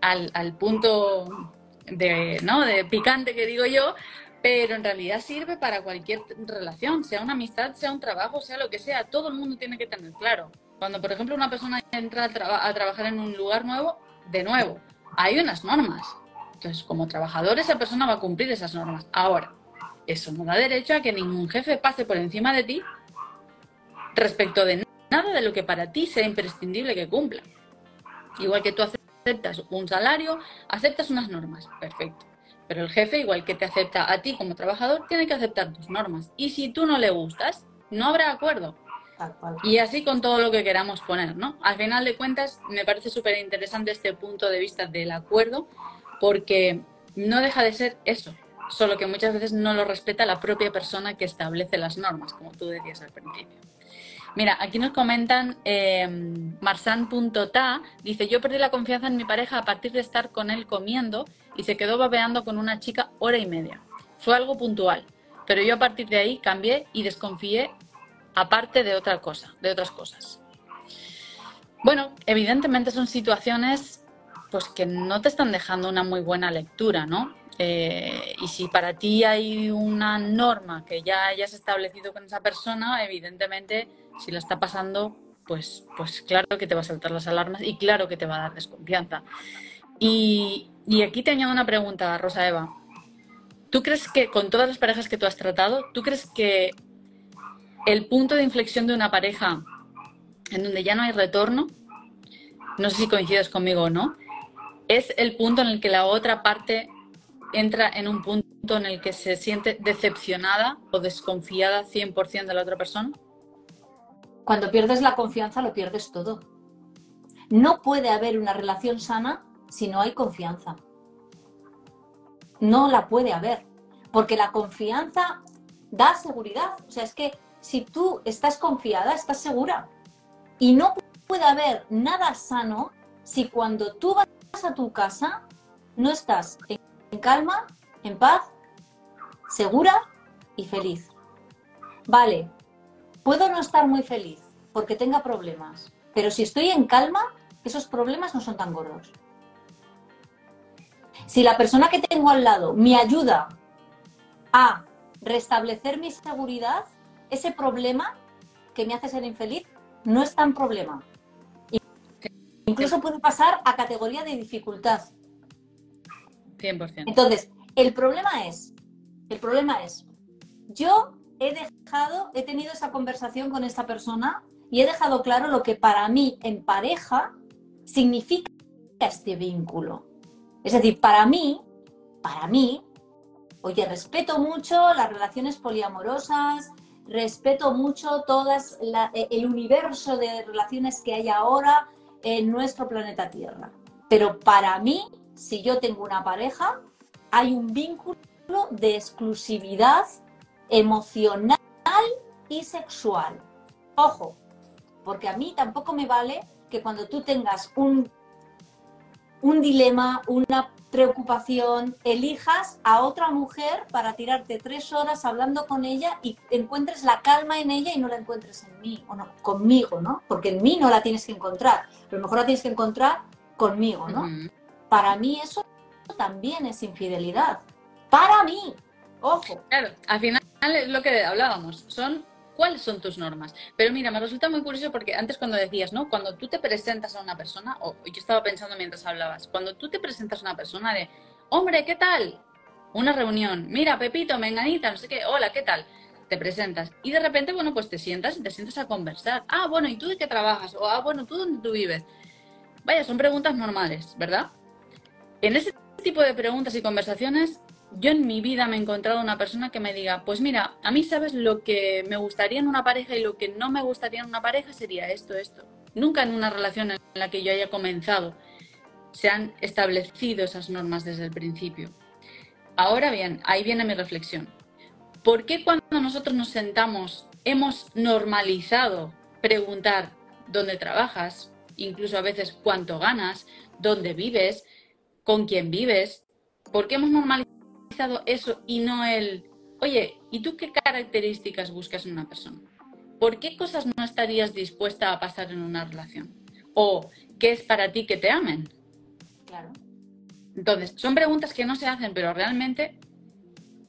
Speaker 2: al, punto de, ¿no? de picante que digo yo, pero en realidad sirve para cualquier relación, sea una amistad, sea un trabajo, sea lo que sea, todo el mundo tiene que tener claro. Cuando, por ejemplo, una persona entra a trabajar en un lugar nuevo, de nuevo, hay unas normas entonces, como trabajador, esa persona va a cumplir esas normas. Ahora, eso no da derecho a que ningún jefe pase por encima de ti respecto de nada de lo que para ti sea imprescindible que cumpla. Igual que tú aceptas un salario, aceptas unas normas, perfecto. Pero el jefe, igual que te acepta a ti como trabajador, tiene que aceptar tus normas. Y si tú no le gustas, no habrá acuerdo. Y así con todo lo que queramos poner, ¿no? Al final de cuentas, me parece súper interesante este punto de vista del acuerdo, porque no deja de ser eso, solo que muchas veces no lo respeta la propia persona que establece las normas, como tú decías al principio. Mira, aquí nos comentan eh, marsan.ta, dice, yo perdí la confianza en mi pareja a partir de estar con él comiendo y se quedó babeando con una chica hora y media. Fue algo puntual, pero yo a partir de ahí cambié y desconfié aparte de otra cosa, de otras cosas. Bueno, evidentemente son situaciones pues que no te están dejando una muy buena lectura, ¿no? Eh, y si para ti hay una norma que ya hayas establecido con esa persona, evidentemente, si la está pasando, pues, pues claro que te va a saltar las alarmas y claro que te va a dar desconfianza. Y, y aquí te añado una pregunta, Rosa Eva. ¿Tú crees que con todas las parejas que tú has tratado, tú crees que el punto de inflexión de una pareja en donde ya no hay retorno, no sé si coincides conmigo o no, es el punto en el que la otra parte entra en un punto en el que se siente decepcionada o desconfiada 100% de la otra persona?
Speaker 1: Cuando pierdes la confianza lo pierdes todo. No puede haber una relación sana si no hay confianza. No la puede haber, porque la confianza da seguridad. O sea, es que si tú estás confiada, estás segura. Y no puede haber nada sano si cuando tú vas a tu casa no estás calma, en paz, segura y feliz. Vale, puedo no estar muy feliz porque tenga problemas, pero si estoy en calma, esos problemas no son tan gordos. Si la persona que tengo al lado me ayuda a restablecer mi seguridad, ese problema que me hace ser infeliz no es tan problema. Incluso puede pasar a categoría de dificultad.
Speaker 2: 100%.
Speaker 1: Entonces, el problema es, el problema es, yo he dejado, he tenido esa conversación con esta persona y he dejado claro lo que para mí en pareja significa este vínculo. Es decir, para mí, para mí, oye, respeto mucho las relaciones poliamorosas, respeto mucho todas eh, el universo de relaciones que hay ahora en nuestro planeta Tierra. Pero para mí, si yo tengo una pareja, hay un vínculo de exclusividad emocional y sexual. Ojo, porque a mí tampoco me vale que cuando tú tengas un, un dilema, una preocupación, elijas a otra mujer para tirarte tres horas hablando con ella y encuentres la calma en ella y no la encuentres en mí, o no, conmigo, ¿no? Porque en mí no la tienes que encontrar, pero mejor la tienes que encontrar conmigo, ¿no? Para mí eso también es infidelidad. Para mí, ojo.
Speaker 2: Claro, al final es lo que hablábamos, son cuáles son tus normas. Pero mira, me resulta muy curioso porque antes cuando decías, ¿no? Cuando tú te presentas a una persona, o yo estaba pensando mientras hablabas, cuando tú te presentas a una persona de, hombre, ¿qué tal? Una reunión, mira, Pepito, Menganita, no sé qué, hola, ¿qué tal? Te presentas y de repente, bueno, pues te sientas y te sientas a conversar. Ah, bueno, ¿y tú de qué trabajas? O, ah, bueno, ¿tú dónde tú vives? Vaya, son preguntas normales, ¿verdad? En ese tipo de preguntas y conversaciones yo en mi vida me he encontrado una persona que me diga, pues mira, a mí sabes lo que me gustaría en una pareja y lo que no me gustaría en una pareja sería esto, esto. Nunca en una relación en la que yo haya comenzado se han establecido esas normas desde el principio. Ahora bien, ahí viene mi reflexión. ¿Por qué cuando nosotros nos sentamos hemos normalizado preguntar dónde trabajas, incluso a veces cuánto ganas, dónde vives, con quién vives? ¿Por qué hemos normalizado eso y no el, oye, ¿y tú qué características buscas en una persona? ¿Por qué cosas no estarías dispuesta a pasar en una relación? ¿O qué es para ti que te amen?
Speaker 1: Claro.
Speaker 2: Entonces, son preguntas que no se hacen, pero realmente,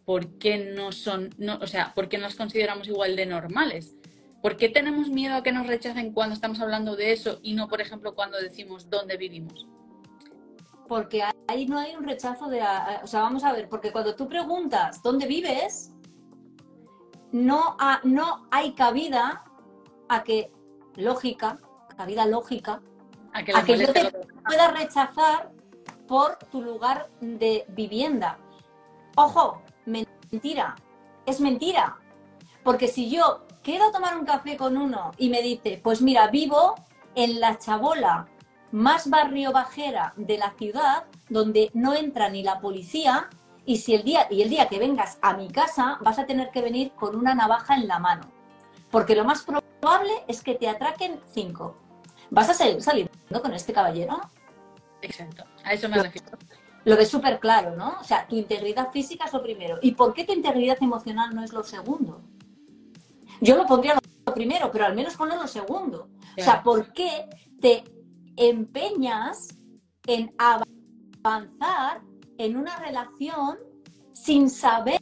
Speaker 2: ¿por qué no son, no, o sea, por qué no las consideramos igual de normales? ¿Por qué tenemos miedo a que nos rechacen cuando estamos hablando de eso y no, por ejemplo, cuando decimos dónde vivimos?
Speaker 1: Porque ahí no hay un rechazo de... O sea, vamos a ver, porque cuando tú preguntas dónde vives, no, no hay cabida a que, lógica, cabida lógica, a que, yo te pueda rechazar por tu lugar de vivienda. Ojo, mentira, es mentira. Porque si yo quiero tomar un café con uno y me dice, pues mira, vivo en la chabola más barrio bajera de la ciudad donde no entra ni la policía y si el día y el día que vengas a mi casa vas a tener que venir con una navaja en la mano. Porque lo más probable es que te atraquen cinco. Vas a salir saliendo con este caballero
Speaker 2: exacto a eso me refiero.
Speaker 1: lo ves súper claro no o sea tu integridad física es lo primero. Y por qué tu integridad emocional no es lo segundo yo lo pondría lo primero pero al menos ponlo lo segundo. O sea por qué te empeñas en avanzar en una relación sin saber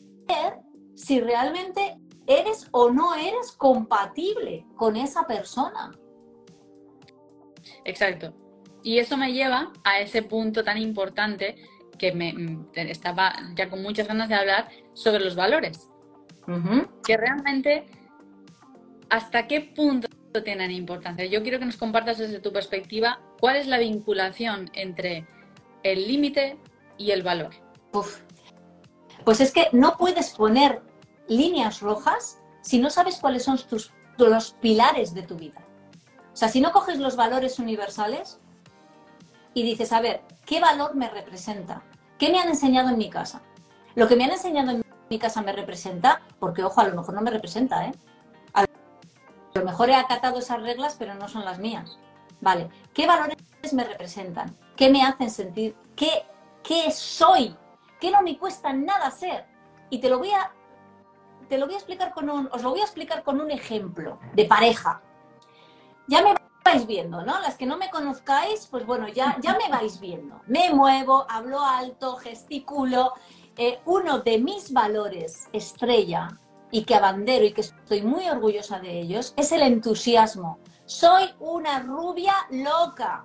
Speaker 1: si realmente eres o no eres compatible con esa persona.
Speaker 2: Exacto. Y eso me lleva a ese punto tan importante que me estaba ya con muchas ganas de hablar sobre los valores. Que realmente, ¿hasta qué punto tienen importancia. Yo quiero que nos compartas desde tu perspectiva cuál es la vinculación entre el límite y el valor.
Speaker 1: Pues es que no puedes poner líneas rojas si no sabes cuáles son tus, los pilares de tu vida. O sea, si no coges los valores universales y dices, a ver, ¿qué valor me representa? ¿Qué me han enseñado en mi casa? Lo que me han enseñado en mi casa me representa, porque ojo, a lo mejor no me representa, ¿eh? A lo mejor he acatado esas reglas, pero no son las mías. Vale, ¿qué valores me representan? ¿Qué me hacen sentir? ¿Qué, qué soy? ¿Qué no me cuesta nada ser? Y te lo voy a te lo voy a explicar con un os lo voy a explicar con un ejemplo de pareja. Ya me vais viendo, ¿no? Las que no me conozcáis, pues bueno, ya, ya me vais viendo. Me muevo, hablo alto, gesticulo. Eh, uno de mis valores estrella y que abandero y que estoy muy orgullosa de ellos es el entusiasmo. Soy una rubia loca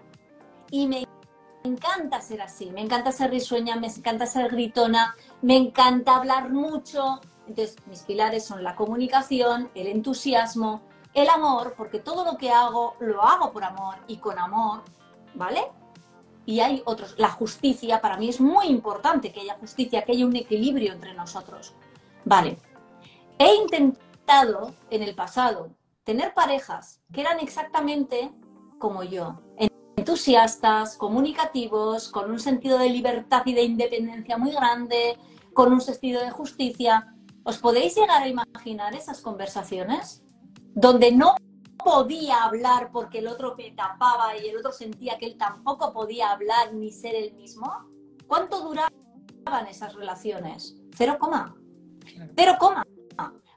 Speaker 1: y me encanta ser así, me encanta ser risueña, me encanta ser gritona, me encanta hablar mucho. Entonces, mis pilares son la comunicación, el entusiasmo, el amor, porque todo lo que hago lo hago por amor y con amor, ¿vale? Y hay otros, la justicia, para mí es muy importante que haya justicia, que haya un equilibrio entre nosotros. Vale, he intentado en el pasado tener parejas que eran exactamente como yo, entusiastas, comunicativos, con un sentido de libertad y de independencia muy grande, con un sentido de justicia. ¿Os podéis llegar a imaginar esas conversaciones? donde no podía hablar porque el otro me tapaba y el otro sentía que él tampoco podía hablar ni ser el mismo, ¿cuánto duraban esas relaciones? Cero coma. Cero coma.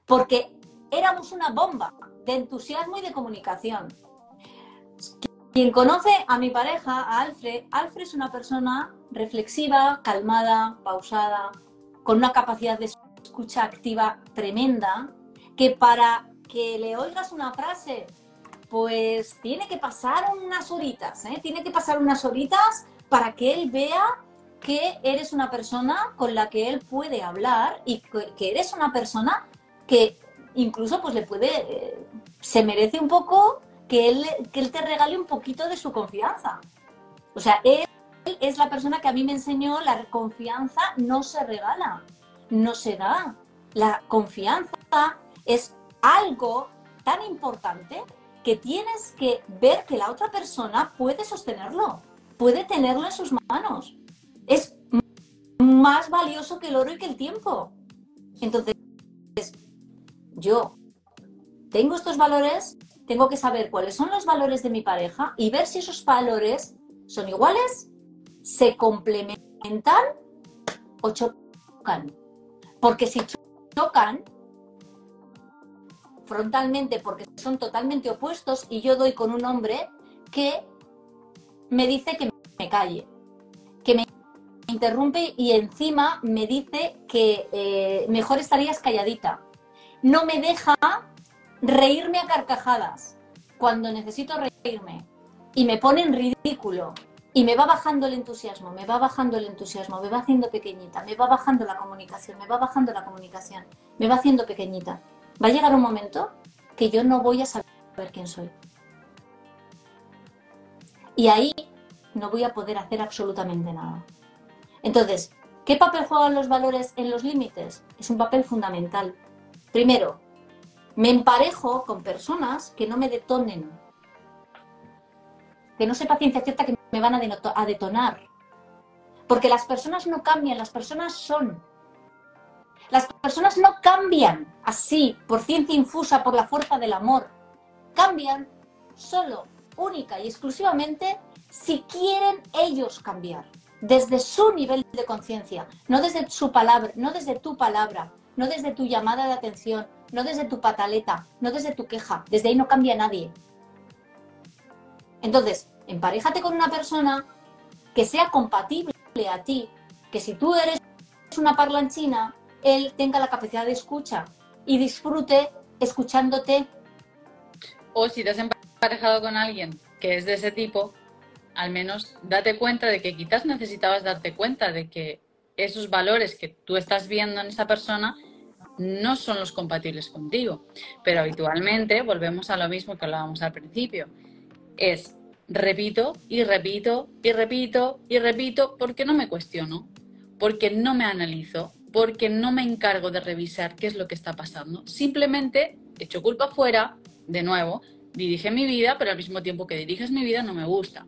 Speaker 1: Porque éramos una bomba de entusiasmo y de comunicación. Quien conoce a mi pareja, a Alfred, Alfred es una persona reflexiva, calmada, pausada, con una capacidad de escucha activa tremenda, que para que le oigas una frase, pues tiene que pasar unas horitas, ¿eh? tiene que pasar unas horitas para que él vea que eres una persona con la que él puede hablar y que eres una persona que incluso pues le puede, eh, se merece un poco que él, que él te regale un poquito de su confianza. O sea, él es la persona que a mí me enseñó la confianza no se regala, no se da. La confianza es algo tan importante que tienes que ver que la otra persona puede sostenerlo, puede tenerlo en sus manos. Es más valioso que el oro y que el tiempo. Entonces, yo tengo estos valores, tengo que saber cuáles son los valores de mi pareja y ver si esos valores son iguales, se complementan o chocan. Porque si chocan, frontalmente porque son totalmente opuestos y yo doy con un hombre que me dice que me calle, que me interrumpe y encima me dice que eh, mejor estarías calladita. No me deja reírme a carcajadas cuando necesito reírme y me pone en ridículo y me va bajando el entusiasmo, me va bajando el entusiasmo, me va haciendo pequeñita, me va bajando la comunicación, me va bajando la comunicación, me va haciendo pequeñita va a llegar un momento que yo no voy a saber quién soy. Y ahí no voy a poder hacer absolutamente nada. Entonces, ¿qué papel juegan los valores en los límites? Es un papel fundamental. Primero, me emparejo con personas que no me detonen, que no sepa ciencia cierta que me van a detonar. Porque las personas no cambian, las personas son. Las personas no cambian así, por ciencia infusa, por la fuerza del amor. Cambian solo, única y exclusivamente si quieren ellos cambiar, desde su nivel de conciencia, no desde su palabra, no desde tu palabra, no desde tu llamada de atención, no desde tu pataleta, no desde tu queja. Desde ahí no cambia nadie. Entonces, emparejate con una persona que sea compatible a ti, que si tú eres una parlanchina, él tenga la capacidad de escucha y disfrute escuchándote.
Speaker 2: O si te has emparejado con alguien que es de ese tipo, al menos date cuenta de que quizás necesitabas darte cuenta de que esos valores que tú estás viendo en esa persona no son los compatibles contigo. Pero habitualmente volvemos a lo mismo que hablábamos al principio. Es repito y repito y repito y repito porque no me cuestiono, porque no me analizo, porque no me encargo de revisar qué es lo que está pasando. Simplemente echo culpa fuera, de nuevo, dirige mi vida, pero al mismo tiempo que diriges mi vida no me gusta.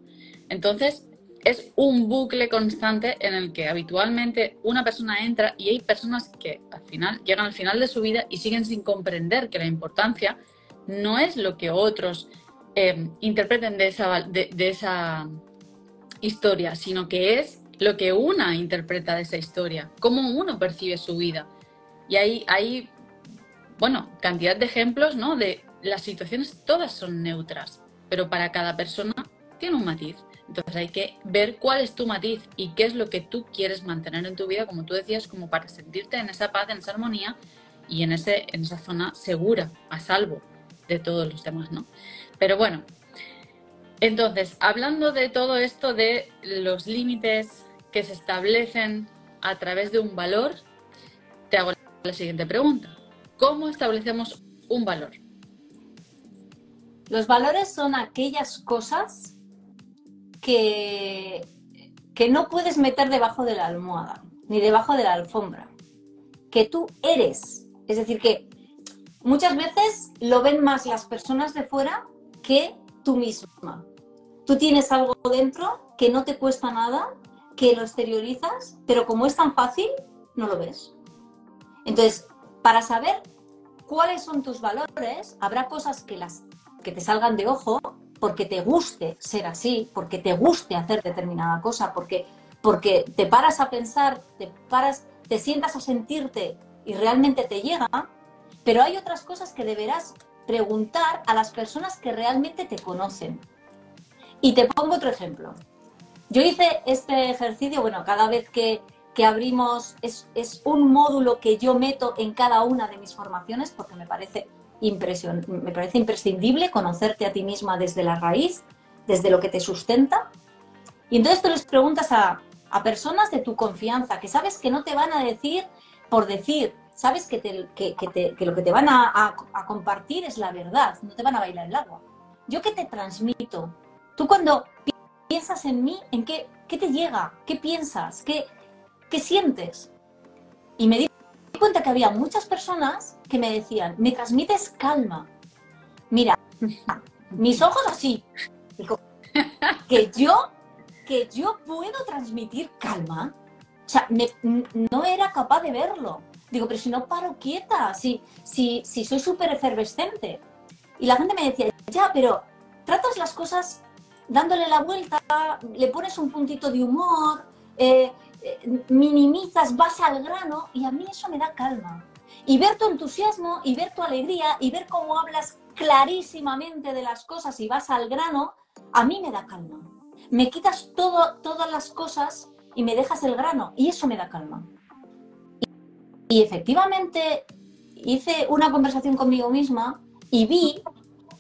Speaker 2: Entonces, es un bucle constante en el que habitualmente una persona entra y hay personas que al final llegan al final de su vida y siguen sin comprender que la importancia no es lo que otros eh, interpreten de esa, de, esa historia, sino que es lo que una interpreta de esa historia, cómo uno percibe su vida. Y hay, hay bueno, cantidad de ejemplos, ¿no? De las situaciones todas son neutras, pero para cada persona tiene un matiz. Entonces hay que ver cuál es tu matiz y qué es lo que tú quieres mantener en tu vida, como tú decías, como para sentirte en esa paz, en esa armonía y en, ese, en esa zona segura, a salvo de todos los demás, ¿no? Pero bueno, entonces, hablando de todo esto de los límites que se establecen a través de un valor, te hago la siguiente pregunta. ¿Cómo establecemos un valor?
Speaker 1: Los valores son aquellas cosas que, que no puedes meter debajo de la almohada, ni debajo de la alfombra, que tú eres. Es decir, que muchas veces lo ven más las personas de fuera que tú misma. Tú tienes algo dentro que no te cuesta nada, que lo exteriorizas, pero como es tan fácil, no lo ves. Entonces, para saber cuáles son tus valores, habrá cosas que, las, que te salgan de ojo porque te guste ser así, porque te guste hacer determinada cosa, porque, porque te paras a pensar, te paras, te sientas a sentirte y realmente te llega, pero hay otras cosas que deberás preguntar a las personas que realmente te conocen. Y te pongo otro ejemplo. Yo hice este ejercicio, bueno, cada vez que, que abrimos, es, es, un módulo que yo meto en cada una de mis formaciones porque me parece me parece imprescindible conocerte a ti misma desde la raíz, desde lo que te sustenta. Y entonces tú les preguntas a, personas de tu confianza, que sabes que no te van a decir por decir, sabes que, lo que te van a, compartir es la verdad, no te van a bailar el agua. Yo que te transmito, tú cuando piensas en mí, ¿en qué, qué te llega? ¿Qué piensas? ¿Qué, qué sientes? Y me cuenta que había muchas personas que me decían, me transmites calma. Mira, mis ojos así. Que yo, que yo puedo transmitir calma. O sea, no era capaz de verlo. Digo, pero si no paro quieta, si, si, si soy súper efervescente. Y la gente me decía, ya, pero tratas las cosas dándole la vuelta, le pones un puntito de humor, eh, eh, minimizas, vas al grano y a mí eso me da calma. Y ver tu entusiasmo y ver tu alegría y ver cómo hablas clarísimamente de las cosas y vas al grano, a mí me da calma. Me quitas todo, todas las cosas y me dejas el grano y eso me da calma. Y efectivamente hice una conversación conmigo misma y vi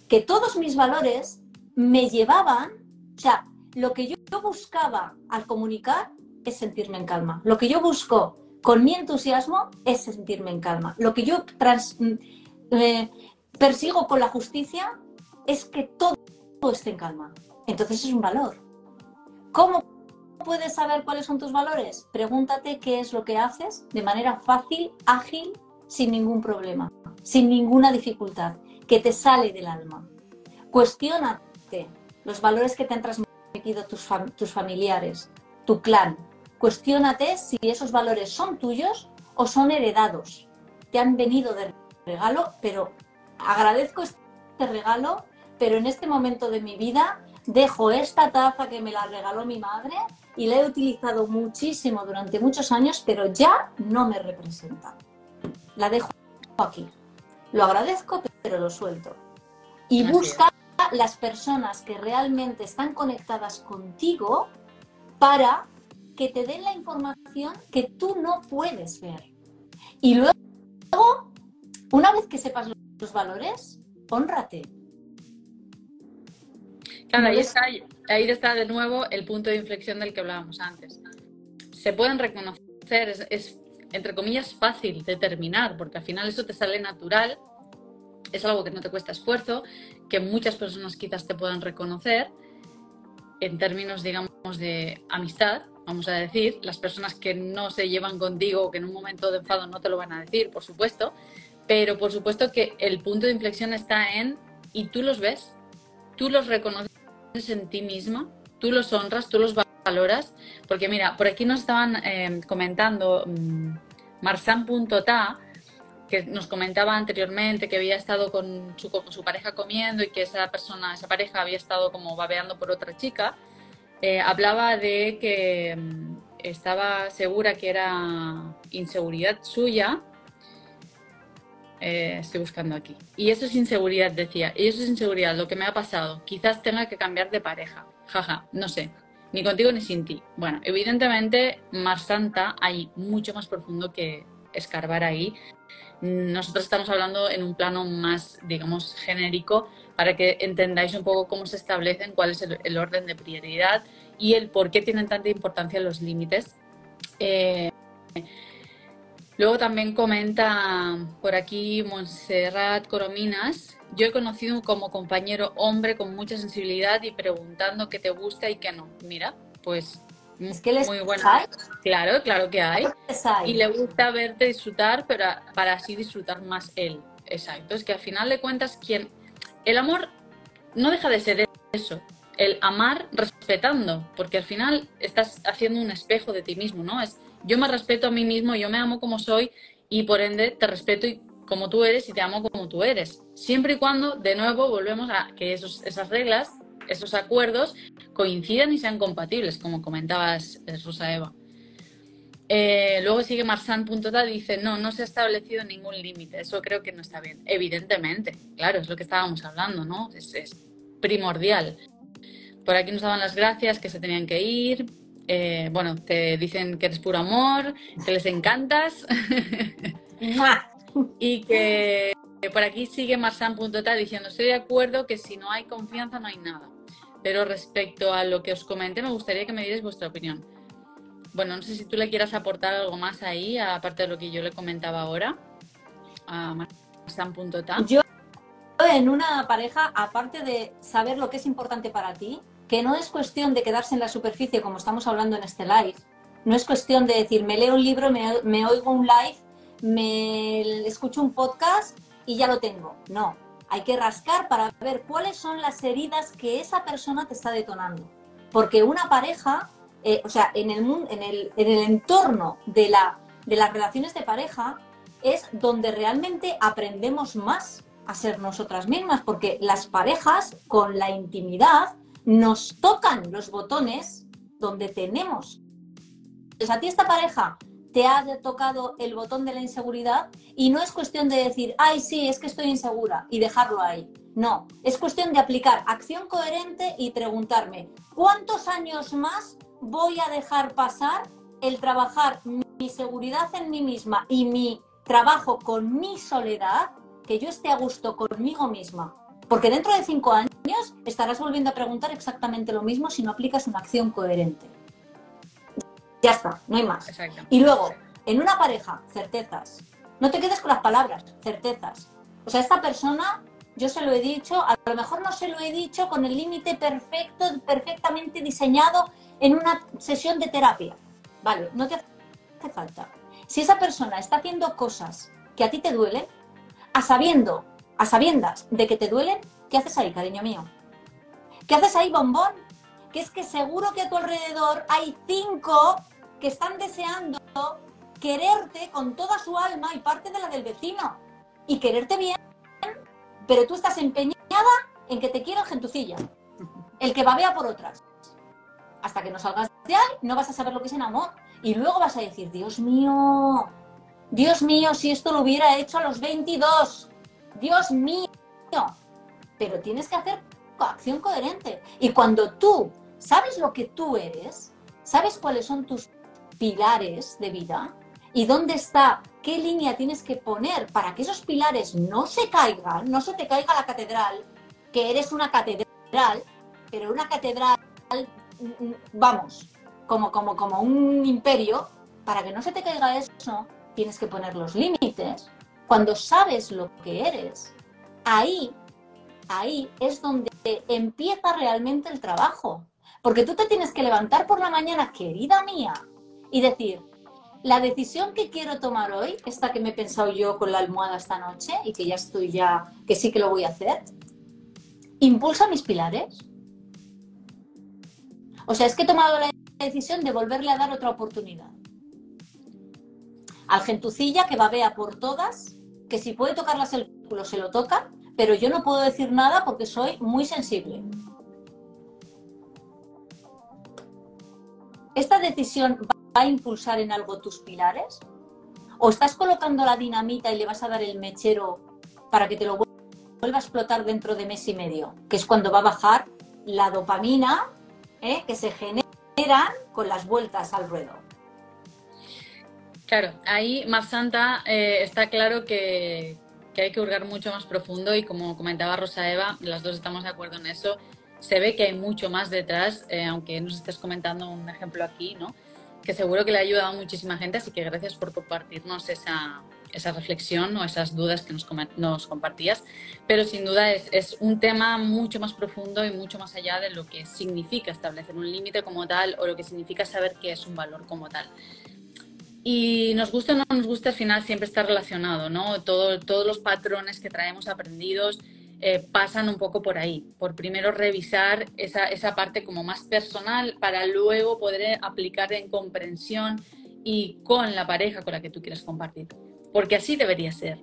Speaker 1: que todos mis valores me llevaban, o sea, lo que yo buscaba al comunicar es sentirme en calma. Lo que yo busco con mi entusiasmo es sentirme en calma. Lo que yo mm, eh, persigo con la justicia es que todo esté en calma. Entonces es un valor. ¿Cómo puedes saber cuáles son tus valores? Pregúntate qué es lo que haces de manera fácil, ágil, sin ningún problema, sin ninguna dificultad, que te sale del alma. Cuestiónate los valores que te han transmitido tus, tus familiares, tu clan, Cuestiónate si esos valores son tuyos o son heredados. Te han venido de regalo, pero agradezco este regalo, pero en este momento de mi vida dejo esta taza que me la regaló mi madre y la he utilizado muchísimo durante muchos años, pero ya no me representa. La dejo aquí. Lo agradezco, pero lo suelto. Y busca las personas que realmente están conectadas contigo para que te den la información que tú no puedes ver. Y luego, una vez que sepas los valores, honrate.
Speaker 2: Claro, ahí está, ahí está de nuevo el punto de inflexión del que hablábamos antes. Se pueden reconocer, es, es entre comillas fácil determinar, porque al final eso te sale natural, es algo que no te cuesta esfuerzo, que muchas personas quizás te puedan reconocer en términos, digamos, de amistad, vamos a decir, las personas que no se llevan contigo, que en un momento de enfado no te lo van a decir, por supuesto, pero por supuesto que el punto de inflexión está en, y tú los ves, tú los reconoces en ti misma, tú los honras, tú los valoras, porque mira, por aquí nos estaban eh, comentando um, marsan.ta, que nos comentaba anteriormente que había estado con su, su, pareja comiendo y que esa persona, esa pareja había estado como babeando por otra chica, eh, hablaba de que mm, estaba segura que era inseguridad suya. Eh, estoy buscando aquí. Y eso es inseguridad, decía. Y eso es inseguridad, lo que me ha pasado. Quizás tenga que cambiar de pareja. Jaja, no sé. Ni contigo ni sin ti. Bueno, evidentemente, más santa hay mucho más profundo que escarbar ahí. Nosotros estamos hablando en un plano más, digamos, genérico para que entendáis un poco cómo se establecen, cuál es el, orden de prioridad y el por qué tienen tanta importancia los límites. Eh, luego también comenta por aquí Montserrat Corominas, yo he conocido como compañero hombre con mucha sensibilidad y preguntando qué te gusta y qué no. Mira, pues
Speaker 1: es que les
Speaker 2: muy bueno. Claro, claro que hay. Y le gusta verte disfrutar, pero para así disfrutar más él. Exacto. Es que al final de cuentas, quien. El amor no deja de ser eso. El amar respetando, porque al final estás haciendo un espejo de ti mismo, ¿no? Es yo me respeto a mí mismo, yo me amo como soy y por ende te respeto como tú eres y te amo como tú eres. Siempre y cuando, de nuevo, volvemos a que esos, esas reglas, esos acuerdos coincidan y sean compatibles, como comentabas, eh, Rosa Eva. Eh, luego sigue Marsan.ta, dice, no, no se ha establecido ningún límite, eso creo que no está bien. Evidentemente, claro, es lo que estábamos hablando, ¿no? Es, primordial. Por aquí nos daban las gracias, que se tenían que ir. Eh, bueno, te dicen que eres puro amor, que les encantas. y que por aquí sigue Marsan.ta diciendo, estoy de acuerdo que si no hay confianza no hay nada. Pero respecto a lo que os comenté, me gustaría que me dierais vuestra opinión. Bueno, no sé si tú le quieras aportar algo más ahí, aparte de lo que yo le comentaba ahora, a Marsan.ta.
Speaker 1: Yo, en una pareja, aparte de saber lo que es importante para ti, que no es cuestión de quedarse en la superficie como estamos hablando en este live, no es cuestión de decir, me leo un libro, me, me oigo un live, me escucho un podcast y ya lo tengo. No, hay que rascar para ver cuáles son las heridas que esa persona te está detonando. Porque una pareja, eh, o sea, en el, en el, en el entorno de, la, de las relaciones de pareja es donde realmente aprendemos más a ser nosotras mismas, porque las parejas con la intimidad nos tocan los botones donde tenemos. Entonces, a ti esta pareja te ha tocado el botón de la inseguridad y no es cuestión de decir, ay, sí, es que estoy insegura y dejarlo ahí. No, es cuestión de aplicar acción coherente y preguntarme, ¿cuántos años más voy a dejar pasar el trabajar mi seguridad en mí misma y mi trabajo con mi soledad, que yo esté a gusto conmigo misma? Porque dentro de cinco años estarás volviendo a preguntar exactamente lo mismo si no aplicas una acción coherente. Ya está, no hay más. Y luego, en una pareja, certezas. No te quedes con las palabras, certezas. O sea, esta persona, yo se lo he dicho, a lo mejor no se lo he dicho con el límite perfecto, perfectamente diseñado en una sesión de terapia. Vale, no te hace falta. Si esa persona está haciendo cosas que a ti te duelen, a sabiendo, a sabiendas de que te duelen, ¿qué haces ahí, cariño mío? ¿Qué haces ahí, bombón? Que es que seguro que a tu alrededor hay cinco que están deseando quererte con toda su alma y parte de la del vecino. Y quererte bien, pero tú estás empeñada en que te quiera el gentucilla, el que babea por otras. Hasta que no salgas de ahí, no vas a saber lo que es el amor. Y luego vas a decir, Dios mío, Dios mío, si esto lo hubiera hecho a los 22. Dios mío. Pero tienes que hacer acción coherente. Y cuando tú sabes lo que tú eres, sabes cuáles son tus pilares de vida y dónde está, qué línea tienes que poner para que esos pilares no se caigan, no se te caiga la catedral, que eres una catedral, pero una catedral, vamos, como, como, como un imperio, para que no se te caiga eso, tienes que poner los límites. Cuando sabes lo que eres, ahí, ahí es donde empieza realmente el trabajo. Porque tú te tienes que levantar por la mañana, querida mía, y decir, la decisión que quiero tomar hoy, esta que me he pensado yo con la almohada esta noche y que ya estoy ya, que sí que lo voy a hacer, impulsa mis pilares. O sea, es que he tomado la decisión de volverle a dar otra oportunidad. Al gentucilla que babea por todas, que si puede tocarlas el culo se lo toca, pero yo no puedo decir nada porque soy muy sensible. ¿Esta decisión va a impulsar en algo tus pilares? ¿O estás colocando la dinamita y le vas a dar el mechero para que te lo vuelva a explotar dentro de mes y medio? Que es cuando va a bajar la dopamina ¿eh? que se genera con las vueltas al ruedo.
Speaker 2: Claro, ahí más Santa eh, está claro que, que hay que hurgar mucho más profundo y como comentaba Rosa Eva, las dos estamos de acuerdo en eso, se ve que hay mucho más detrás, eh, aunque nos estés comentando un ejemplo aquí, ¿no? Que seguro que le ha ayudado a muchísima gente, así que gracias por compartirnos esa, esa reflexión o esas dudas que nos, nos compartías, pero sin duda es, es, un tema mucho más profundo y mucho más allá de lo que significa establecer un límite como tal o lo que significa saber qué es un valor como tal. Y nos gusta o no nos gusta, al final siempre está relacionado, ¿no? Todo, todos los patrones que traemos aprendidos eh, pasan un poco por ahí, por primero revisar esa, esa parte como más personal para luego poder aplicar en comprensión y con la pareja con la que tú quieres compartir. Porque así debería ser.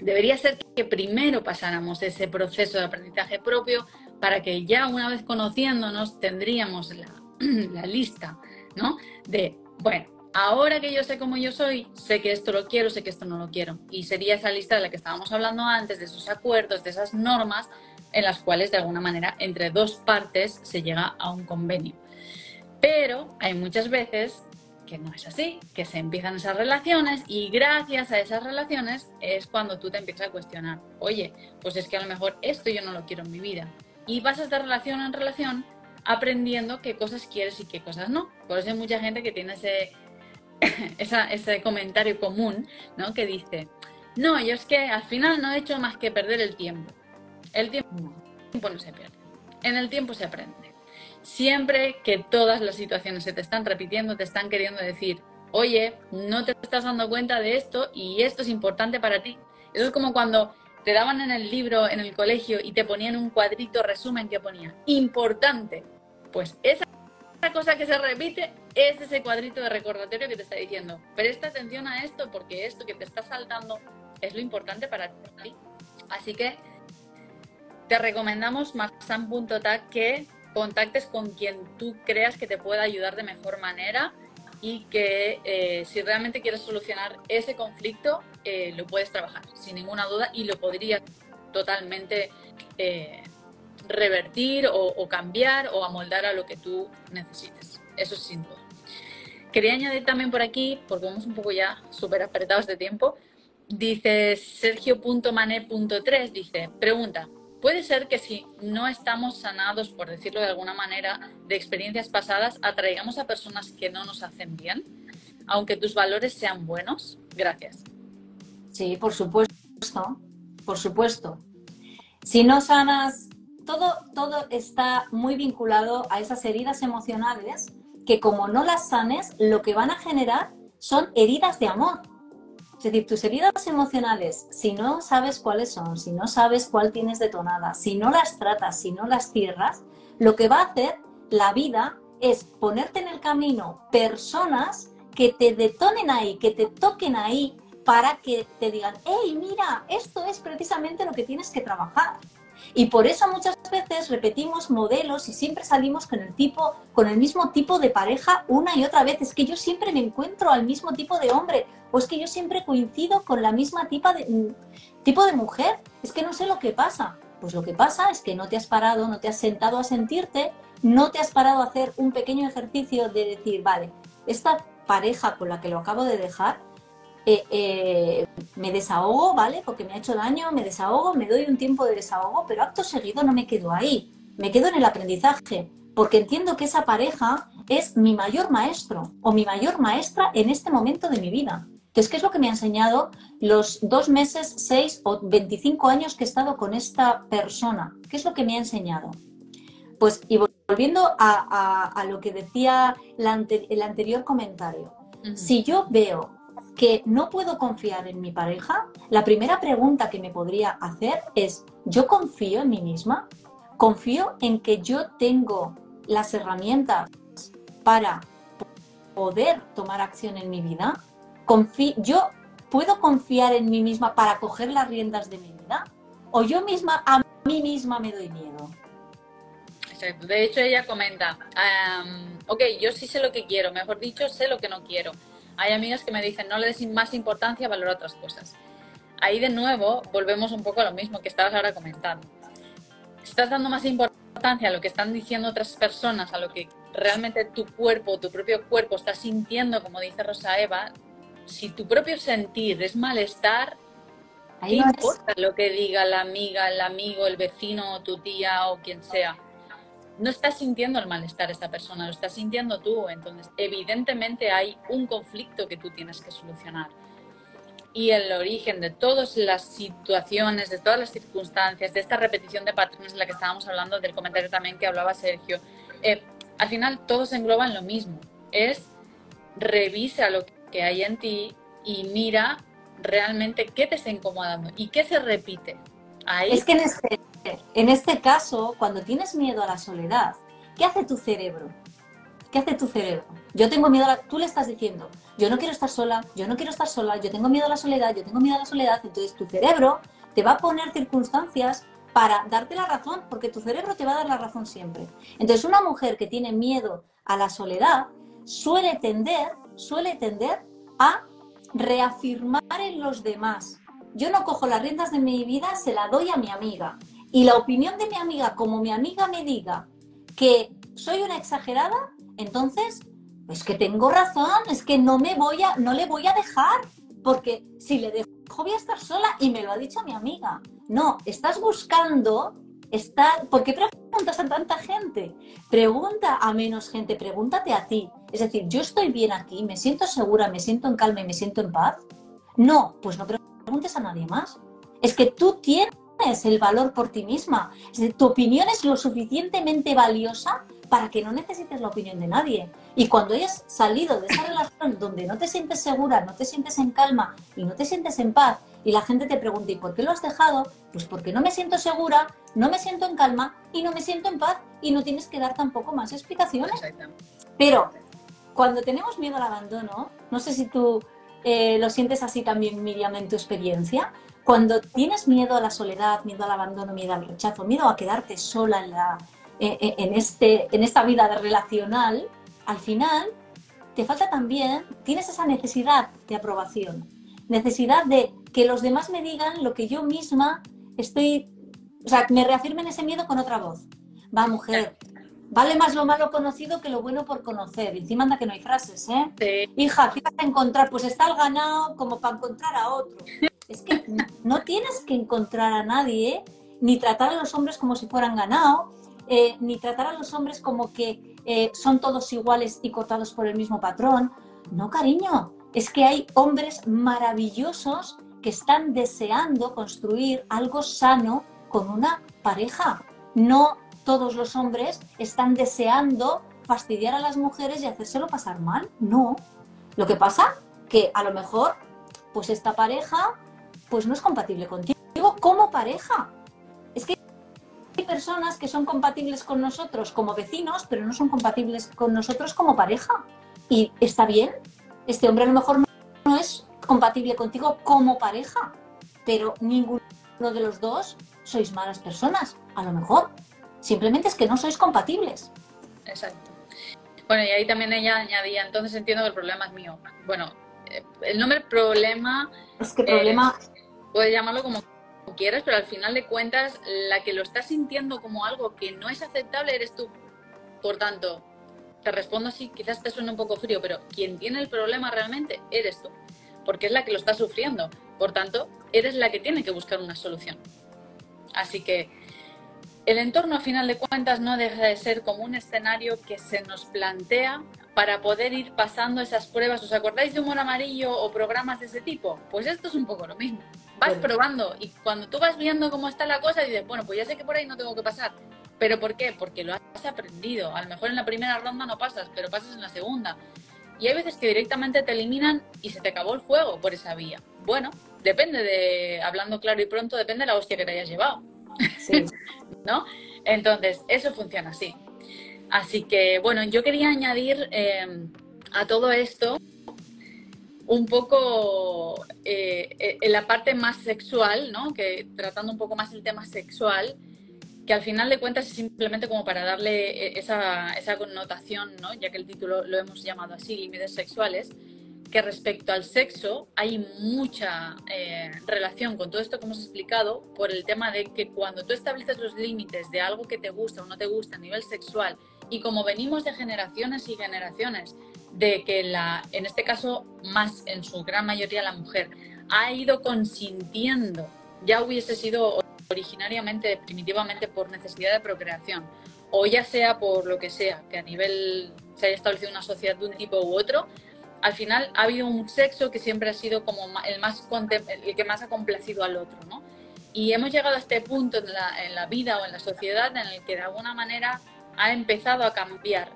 Speaker 2: Debería ser que primero pasáramos ese proceso de aprendizaje propio para que ya una vez conociéndonos tendríamos la, la lista, ¿no? De, bueno, ahora que yo sé cómo yo soy, sé que esto lo quiero, sé que esto no lo quiero. Y sería esa lista de la que estábamos hablando antes, de esos acuerdos, de esas normas en las cuales de alguna manera entre dos partes se llega a un convenio. Pero hay muchas veces que no es así, que se empiezan esas relaciones y gracias a esas relaciones es cuando tú te empiezas a cuestionar, oye, pues es que a lo mejor esto yo no lo quiero en mi vida. Y a estar relación en relación aprendiendo qué cosas quieres y qué cosas no. Por eso hay mucha gente que tiene ese, ese comentario común, ¿no? Que dice, no, yo es que al final no he hecho más que perder el tiempo. El tiempo no se pierde. En el tiempo se aprende. Siempre que todas las situaciones se te están repitiendo, te están queriendo decir, oye, no te estás dando cuenta de esto y esto es importante para ti. Eso es como cuando te daban en el libro, en el colegio, y te ponían un cuadrito resumen que ponía, importante. Pues esa cosa que se repite es ese cuadrito de recordatorio que te está diciendo, presta atención a esto porque esto que te está saltando es lo importante para ti. Así que te recomendamos maxam.tag que contactes con quien tú creas que te pueda ayudar de mejor manera y que eh, si realmente quieres solucionar ese conflicto, eh, lo puedes trabajar sin ninguna duda y lo podrías totalmente eh, revertir o, cambiar o amoldar a lo que tú necesites. Eso es sin duda. Quería añadir también por aquí, porque vamos un poco ya súper apretados de tiempo, dice Sergio.mané.3, dice, pregunta, ¿puede ser que si no estamos sanados, por decirlo de alguna manera, de experiencias pasadas, atraigamos a personas que no nos hacen bien, aunque tus valores sean buenos? Gracias.
Speaker 1: Sí, por supuesto, por supuesto. Si no sanas todo, está muy vinculado a esas heridas emocionales que como no las sanes, lo que van a generar son heridas de amor. Es decir, tus heridas emocionales, si no sabes cuáles son, si no sabes cuál tienes detonada, si no las tratas, si no las cierras, lo que va a hacer la vida es ponerte en el camino personas que te detonen ahí, que te toquen ahí para que te digan, hey, mira, esto es precisamente lo que tienes que trabajar. Y por eso muchas veces repetimos modelos y siempre salimos con el tipo, con el mismo tipo de pareja una y otra vez. Es que yo siempre me encuentro al mismo tipo de hombre, o es que yo siempre coincido con la misma tipa de, mm, tipo de mujer. Es que no sé lo que pasa. Pues lo que pasa es que no te has parado, no te has sentado a sentirte, no te has parado a hacer un pequeño ejercicio de decir, vale, esta pareja con la que lo acabo de dejar, eh, eh, me desahogo, ¿vale? Porque me ha hecho daño, me desahogo, me doy un tiempo de desahogo, pero acto seguido no me quedo ahí, me quedo en el aprendizaje, porque entiendo que esa pareja es mi mayor maestro o mi mayor maestra en este momento de mi vida. Entonces, ¿qué es lo que me ha enseñado los dos meses, seis o veinticinco años que he estado con esta persona? ¿Qué es lo que me ha enseñado? Pues, y volviendo a, lo que decía el anterior comentario, si yo veo que no puedo confiar en mi pareja, la primera pregunta que me podría hacer es, ¿yo confío en mí misma? ¿Confío en que yo tengo las herramientas para poder tomar acción en mi vida? Confío, yo ¿puedo confiar en mí misma para coger las riendas de mi vida? ¿O yo misma a mí misma me doy miedo?
Speaker 2: De hecho, ella comenta, ok, yo sí sé lo que quiero, mejor dicho, sé lo que no quiero. Hay amigas que me dicen, no le des más importancia, valora otras cosas. Ahí de nuevo volvemos un poco a lo mismo que estabas ahora comentando. Estás dando más importancia a lo que están diciendo otras personas, a lo que realmente tu cuerpo, tu propio cuerpo está sintiendo, como dice Rosa Eva, si tu propio sentir es malestar, ¿qué importa lo que diga la amiga, el amigo, el vecino, tu tía o quien sea? No estás sintiendo el malestar esta persona, lo estás sintiendo tú. Entonces, evidentemente hay un conflicto que tú tienes que solucionar. Y el origen de todas las situaciones, de todas las circunstancias, de esta repetición de patrones de la que estábamos hablando, del comentario también que hablaba Sergio, eh, al final todos engloban lo mismo. Es revisa lo que hay en ti y mira realmente qué te está incomodando y qué se repite. Ahí.
Speaker 1: Es que en este, en este caso, cuando tienes miedo a la soledad, ¿qué hace tu cerebro? ¿Qué hace tu cerebro? Yo tengo miedo a la... Tú le estás diciendo, yo no quiero estar sola, yo no quiero estar sola, yo tengo miedo a la soledad, yo tengo miedo a la soledad. Entonces tu cerebro te va a poner circunstancias para darte la razón, porque tu cerebro te va a dar la razón siempre. Entonces una mujer que tiene miedo a la soledad suele tender suele tender a reafirmar en los demás. Yo no cojo las riendas de mi vida, se la doy a mi amiga. Y la opinión de mi amiga, como mi amiga me diga que soy una exagerada, entonces, pues que tengo razón, es que no me voy a, no le voy a dejar, porque si le dejo voy a estar sola y me lo ha dicho mi amiga. No, estás buscando estar, ¿por qué preguntas a tanta gente? Pregunta a menos gente, pregúntate a ti. Es decir, yo estoy bien aquí, me siento segura, me siento en calma y me siento en paz. No, pues no preguntes a nadie más. Es que tú tienes el valor por ti misma. tu opinión es lo suficientemente valiosa para que no necesites la opinión de nadie. Y cuando hayas salido de esa relación donde no te sientes segura, no te sientes en calma y no te sientes en paz, y la gente te pregunta, ¿y por qué lo has dejado? Pues porque no me siento segura, no me siento en calma y no me siento en paz y no tienes que dar tampoco más explicaciones. Pero cuando tenemos miedo al abandono, no sé si tú eh, lo sientes así también, Miriam, en tu experiencia, cuando tienes miedo a la soledad, miedo al abandono, miedo al rechazo, miedo a quedarte sola en, la, eh, eh, en, este, en esta vida relacional, al final te falta también, tienes esa necesidad de aprobación, necesidad de que los demás me digan lo que yo misma estoy, o sea, me reafirmen ese miedo con otra voz. Va, mujer, vale más lo malo conocido que lo bueno por conocer. Encima anda que no hay frases, ¿eh? Hija, ¿qué vas a encontrar? Pues está el ganado como para encontrar a otro. Es que no tienes que encontrar a nadie, ni tratar a los hombres como si fueran ganado, eh, ni tratar a los hombres como que eh, son todos iguales y cortados por el mismo patrón. No, cariño, es que hay hombres maravillosos que están deseando construir algo sano con una pareja. No todos los hombres están deseando fastidiar a las mujeres y hacérselo pasar mal. No. Lo que pasa que a lo mejor pues esta pareja pues no es compatible contigo como pareja. Es que hay personas que son compatibles con nosotros como vecinos, pero no son compatibles con nosotros como pareja. Y está bien. Este hombre a lo mejor no es compatible contigo como pareja, pero ninguno de los dos sois malas personas, a lo mejor. Simplemente es que no sois compatibles.
Speaker 2: Exacto. Bueno, y ahí también ella añadía, entonces entiendo que el problema es mío. Bueno, el nombre problema...
Speaker 1: Es que problema...
Speaker 2: Eh, puedes llamarlo como quieras, pero al final de cuentas, la que lo está sintiendo como algo que no es aceptable eres tú. Por tanto, te respondo así, quizás te suene un poco frío, pero quien tiene el problema realmente eres tú porque es la que lo está sufriendo. Por tanto, eres la que tiene que buscar una solución. Así que el entorno, a final de cuentas, no deja de ser como un escenario que se nos plantea para poder ir pasando esas pruebas. ¿Os acordáis de humor amarillo o programas de ese tipo? Pues esto es un poco lo mismo. Vas probando y cuando tú vas viendo cómo está la cosa, dices, bueno, pues ya sé que por ahí no tengo que pasar. ¿Pero por qué? Porque lo has aprendido. A lo mejor en la primera ronda no pasas, pero pasas en la segunda. Y hay veces que directamente te eliminan y se te acabó el juego por esa vía. Bueno, depende de, hablando claro y pronto, depende de la hostia que te hayas llevado. ¿No? Entonces, eso funciona así. Así que, bueno, yo quería añadir eh, a todo esto un poco eh, en la parte más sexual, ¿no? Que tratando un poco más el tema sexual, que al final de cuentas es simplemente como para darle eh, esa, esa connotación, ¿no? ya que el título lo hemos llamado así, límites sexuales, que respecto al sexo hay mucha eh, relación con todo esto que hemos explicado por el tema de que cuando tú estableces los límites de algo que te gusta o no te gusta a nivel sexual y como venimos de generaciones y generaciones de que la, en este caso más en su gran mayoría la mujer ha ido consintiendo, ya hubiese sido originariamente, primitivamente por necesidad de procreación, o ya sea por lo que sea, que a nivel se haya establecido una sociedad de un tipo u otro, al final ha habido un sexo que siempre ha sido como el, más, el que más ha complacido al otro, ¿no? Y hemos llegado a este punto en la, en la vida o en la sociedad en el que de alguna manera ha empezado a cambiar.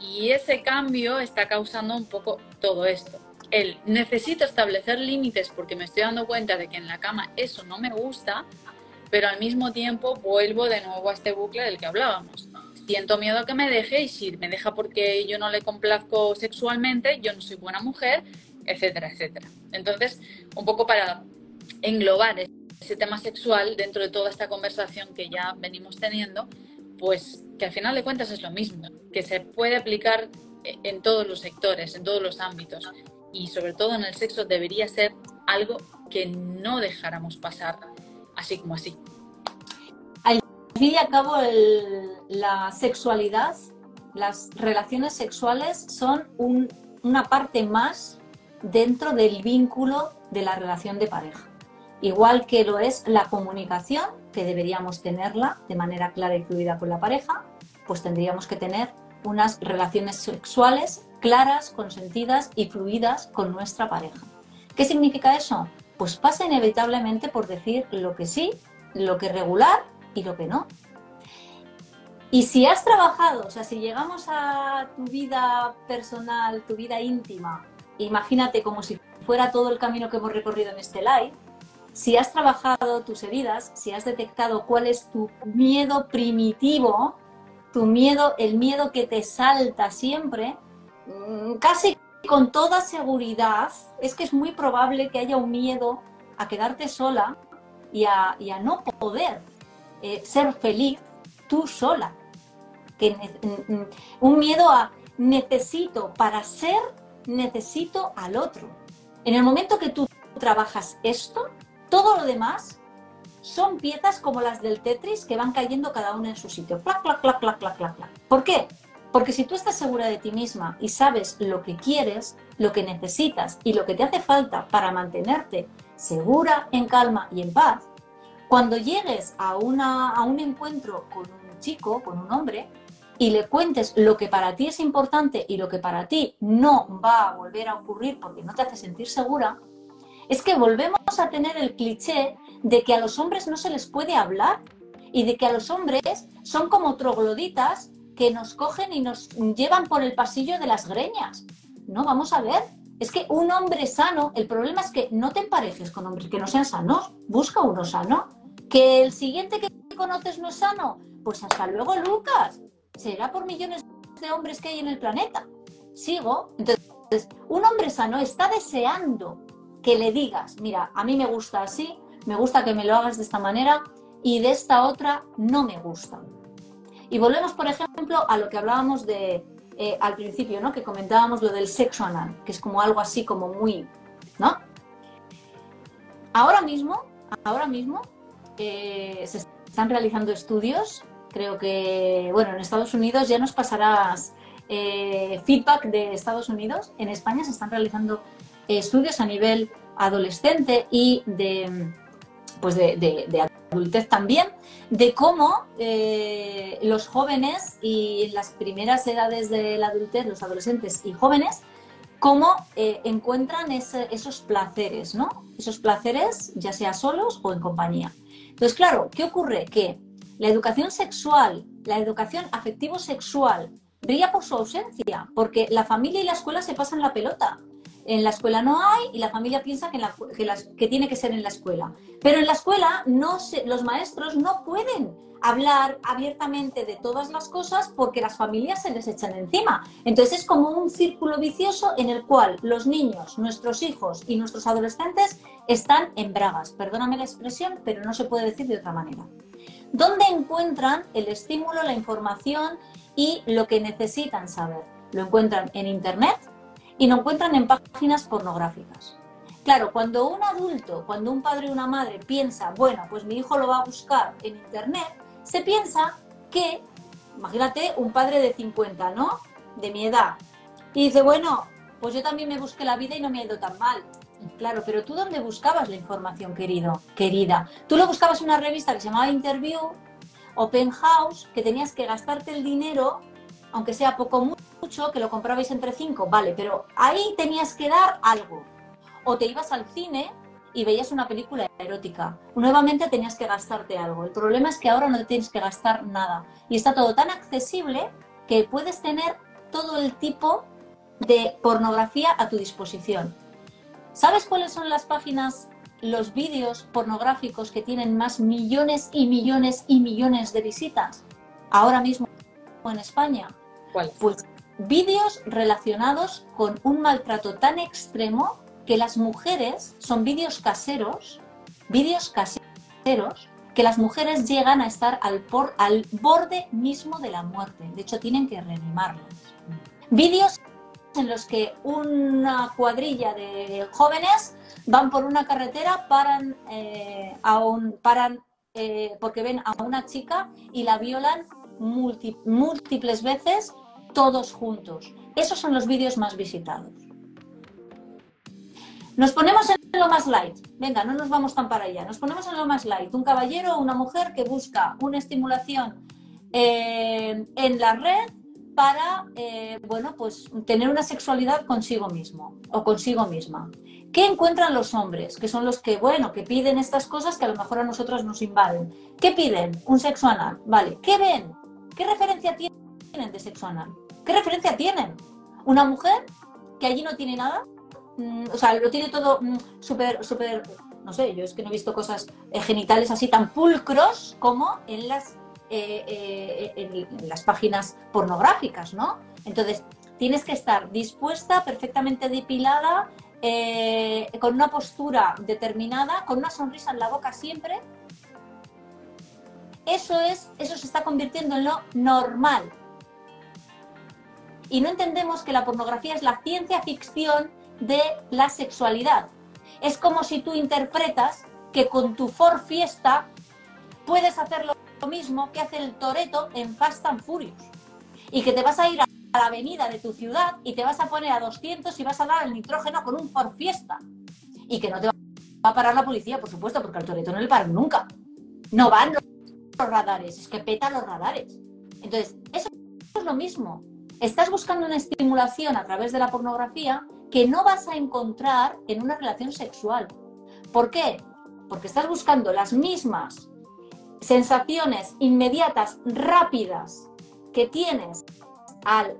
Speaker 2: Y ese cambio está causando un poco todo esto. El necesito establecer límites porque me estoy dando cuenta de que en la cama eso no me gusta, pero al mismo tiempo vuelvo de nuevo a este bucle del que hablábamos. Siento miedo a que me deje y si me deja porque yo no le complazco sexualmente, yo no soy buena mujer, etcétera, etcétera. Entonces, un poco para englobar ese tema sexual dentro de toda esta conversación que ya venimos teniendo, pues que al final de cuentas es lo mismo, que se puede aplicar en todos los sectores, en todos los ámbitos y sobre todo en el sexo debería ser algo que no dejáramos pasar así como así.
Speaker 1: Al fin y al cabo, la sexualidad, las relaciones sexuales son una parte más dentro del vínculo de la relación de pareja. Igual que lo es la comunicación, que deberíamos tenerla de manera clara y fluida con la pareja, pues tendríamos que tener unas relaciones sexuales claras, consentidas y fluidas con nuestra pareja. ¿Qué significa eso? pues pasa inevitablemente por decir lo que sí, lo que regular y lo que no. Y si has trabajado, o sea, si llegamos a tu vida personal, tu vida íntima, imagínate como si fuera todo el camino que hemos recorrido en este live, si has trabajado tus heridas, si has detectado cuál es tu miedo primitivo, tu miedo, el miedo que te salta siempre, mm, casi con toda seguridad es que es muy probable que haya un miedo a quedarte sola y a, no poder eh, ser feliz tú sola. Que, un miedo a necesito, para ser, necesito al otro. En el momento que tú trabajas esto, todo lo demás son piezas como las del Tetris que van cayendo cada una en su sitio. ¿Por qué? Porque si tú estás segura de ti misma y sabes lo que quieres, lo que necesitas y lo que te hace falta para mantenerte segura, en calma y en paz, cuando llegues a, una, a un encuentro con chico, con un hombre, y le cuentes lo que para ti es importante y lo que para ti no va a volver a ocurrir porque no te hace sentir segura, es que volvemos a tener el cliché de que a los hombres no se les puede hablar y de que a los hombres son como trogloditas que nos cogen y nos llevan por el pasillo de las greñas. No, vamos a ver. Es que un hombre sano, el problema es que no te emparejes con hombres que no sean sanos. Busca uno sano. Que el siguiente que conoces no es sano. Pues hasta luego, Lucas. Será por millones de hombres que hay en el planeta. Sigo. Entonces, un hombre sano está deseando que le digas, mira, a mí me gusta así, me gusta que me lo hagas de esta manera y de esta otra no me gusta. Y volvemos, por ejemplo, a lo que hablábamos de eh, al principio, ¿no? Que comentábamos lo del sexo anal, que es como algo así como muy, ¿no? Ahora mismo, ahora mismo eh, se están realizando estudios. Creo que, bueno, en Estados Unidos ya nos pasarás eh, feedback de Estados Unidos. En España se están realizando estudios a nivel adolescente y de, pues de, adultez también, de cómo eh, los jóvenes y las primeras edades de la adultez, los adolescentes y jóvenes, cómo eh, encuentran esos placeres, ¿no? Esos placeres, ya sea solos o en compañía. Entonces, claro, ¿qué ocurre? Que la educación sexual, la educación afectivo-sexual, brilla por su ausencia, porque la familia y la escuela se pasan la pelota. en la escuela no hay y la familia piensa que, tiene que ser en la escuela. Pero en la escuela los maestros no pueden hablar abiertamente de todas las cosas porque las familias se les echan encima. Entonces es como un círculo vicioso en el cual los niños, nuestros hijos y nuestros adolescentes están en bragas. Perdóname la expresión, pero no se puede decir de otra manera. ¿Dónde encuentran el estímulo, la información y lo que necesitan saber? Lo encuentran en Internet y lo encuentran en páginas pornográficas. Claro, cuando un adulto, cuando un padre o una madre piensa, bueno, pues mi hijo lo va a buscar en Internet, se piensa que, imagínate, un padre de 50, ¿no? De mi edad. Y dice, bueno, pues yo también me busqué la vida y no me ha ido tan mal. Claro, pero tú dónde buscabas la información, querido, querida. Tú lo buscabas en una revista que se llamaba Interview, Open House, que tenías que gastarte el dinero, aunque sea poco mucho, que lo comprabais entre cinco, vale, pero ahí tenías que dar algo. O te ibas al cine y veías una película erótica. Nuevamente tenías que gastarte algo. El problema es que ahora no tienes que gastar nada. Y está todo tan accesible que puedes tener todo el tipo de pornografía a tu disposición. ¿Sabes cuáles son las páginas, los vídeos pornográficos que tienen más millones y millones y millones de visitas ahora mismo en España?
Speaker 2: ¿Cuáles?
Speaker 1: Pues vídeos relacionados con un maltrato tan extremo que las mujeres son vídeos caseros, vídeos caseros, que las mujeres llegan a estar al, por, al borde mismo de la muerte. De hecho, tienen que reanimarlos. Vídeos en los que una cuadrilla de jóvenes van por una carretera, paran, eh, a un, paran eh, porque ven a una chica y la violan múltiples veces todos juntos. Esos son los vídeos más visitados. Nos ponemos en lo más light. Venga, no nos vamos tan para allá. Nos ponemos en lo más light. Un caballero o una mujer que busca una estimulación eh, en la red para, eh, bueno, pues tener una sexualidad consigo mismo o consigo misma. ¿Qué encuentran los hombres? Que son los que, bueno, que piden estas cosas que a lo mejor a nosotros nos invaden. ¿Qué piden? Un sexo anal. Vale. ¿Qué ven? ¿Qué referencia tienen de sexo anal? ¿Qué referencia tienen? ¿Una mujer que allí no tiene nada? Mm, o sea, lo tiene todo mm, súper, súper, no sé, yo es que no he visto cosas eh, genitales así tan pulcros como en las, eh, eh, en, las páginas pornográficas, ¿no? Entonces, tienes que estar dispuesta, perfectamente depilada, con una postura determinada, con una sonrisa en la boca siempre. Eso es, eso se está convirtiendo en lo normal. Y no entendemos que la pornografía es la ciencia ficción de la sexualidad. Es como si tú interpretas que con tu Ford Fiesta puedes hacer lo mismo que hace el Toreto en Fast and Furious y que te vas a ir a la avenida de tu ciudad y te vas a poner a 200 y vas a dar el nitrógeno con un Ford Fiesta y que no te va a parar la policía, por supuesto, porque al Toreto no le paran nunca. No van los radares, es que peta los radares. Entonces, eso es lo mismo. Estás buscando una estimulación a través de la pornografía que no vas a encontrar en una relación sexual. ¿Por qué? Porque estás buscando las mismas sensaciones inmediatas, rápidas, que tienes al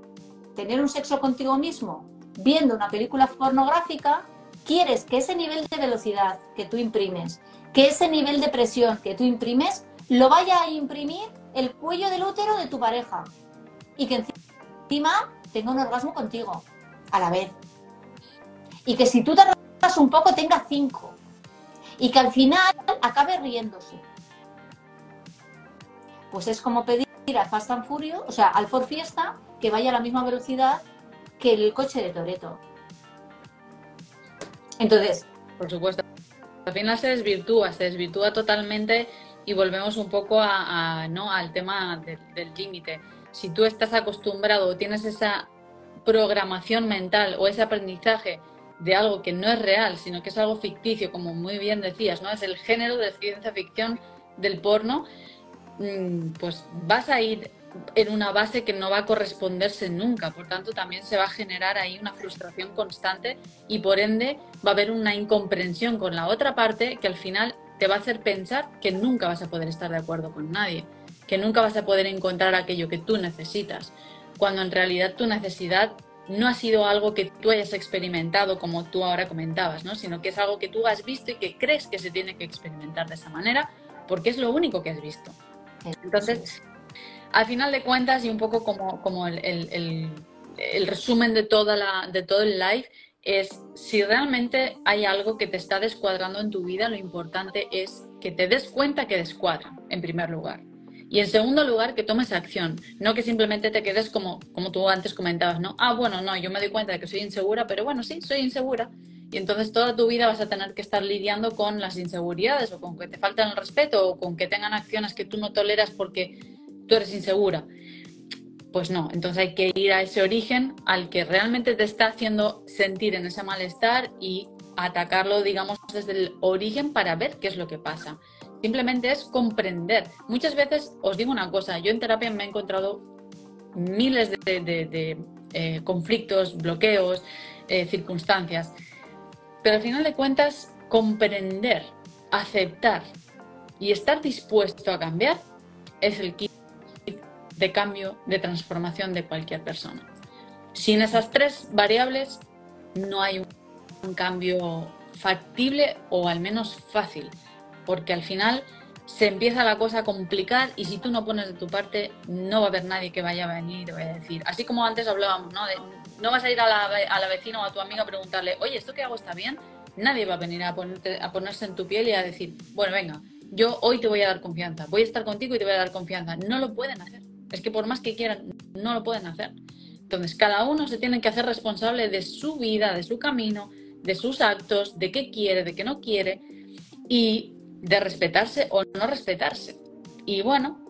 Speaker 1: tener un sexo contigo mismo viendo una película pornográfica, quieres que ese nivel de velocidad que tú imprimes, que ese nivel de presión que tú imprimes, lo vaya a imprimir el cuello del útero de tu pareja y que encima tenga un orgasmo contigo a la vez y que si tú te un poco tenga cinco y que al final acabe riéndose. Pues es como pedir a Fast and Furious, o sea, al Ford Fiesta, que vaya a la misma velocidad que el coche de Toreto. Entonces.
Speaker 2: Por supuesto. Al final se desvirtúa, se desvirtúa totalmente y volvemos un poco a, ¿no? al tema del límite. Si tú estás acostumbrado o tienes esa programación mental o ese aprendizaje de algo que no es real, sino que es algo ficticio, como muy bien decías, ¿no? Es el género de ciencia ficción del porno, pues vas a ir en una base que no va a corresponderse nunca, por tanto también se va a generar ahí una frustración constante y por ende va a haber una incomprensión con la otra parte que al final te va a hacer pensar que nunca vas a poder estar de acuerdo con nadie, que nunca vas a poder encontrar aquello que tú necesitas, cuando en realidad tu necesidad no ha sido algo que tú hayas experimentado como tú ahora comentabas, ¿no? Sino que es algo que tú has visto y que crees que se tiene que experimentar de esa manera porque es lo único que has visto. Entonces, al final de cuentas y un poco como, como el, el, resumen de, toda la, de todo el live es si realmente hay algo que te está descuadrando en tu vida, lo importante es que te des cuenta que descuadra, en primer lugar. Y en segundo lugar, que tomes acción, no que simplemente te quedes como, como tú antes comentabas, ¿no? Ah, bueno, no, yo me doy cuenta de que soy insegura, pero bueno, sí, soy insegura. Y entonces toda tu vida vas a tener que estar lidiando con las inseguridades o con que te faltan el respeto o con que tengan acciones que tú no toleras porque tú eres insegura. Pues no, entonces hay que ir a ese origen al que realmente te está haciendo sentir en ese malestar y atacarlo, digamos, desde el origen para ver qué es lo que pasa. Simplemente es comprender. Muchas veces os digo una cosa, yo en terapia me he encontrado miles de, eh, conflictos, bloqueos, eh, circunstancias, pero al final de cuentas, comprender, aceptar y estar dispuesto a cambiar es el kit de cambio, de transformación de cualquier persona. Sin esas tres variables no hay un cambio factible o al menos fácil porque al final se empieza la cosa a complicar y si tú no pones de tu parte, no va a haber nadie que vaya a venir y vaya a decir. Así como antes hablábamos, ¿no? No vas a ir a la, a vecina o a tu amiga a preguntarle, oye, ¿esto que hago está bien? Nadie va a venir a, a ponerse en tu piel y a decir, bueno, venga, yo hoy te voy a dar confianza, voy a estar contigo y te voy a dar confianza. No lo pueden hacer. Es que por más que quieran, no lo pueden hacer. Entonces, cada uno se tiene que hacer responsable de su vida, de su camino, de sus actos, de qué quiere, de qué no quiere. Y de respetarse o no respetarse. Y bueno,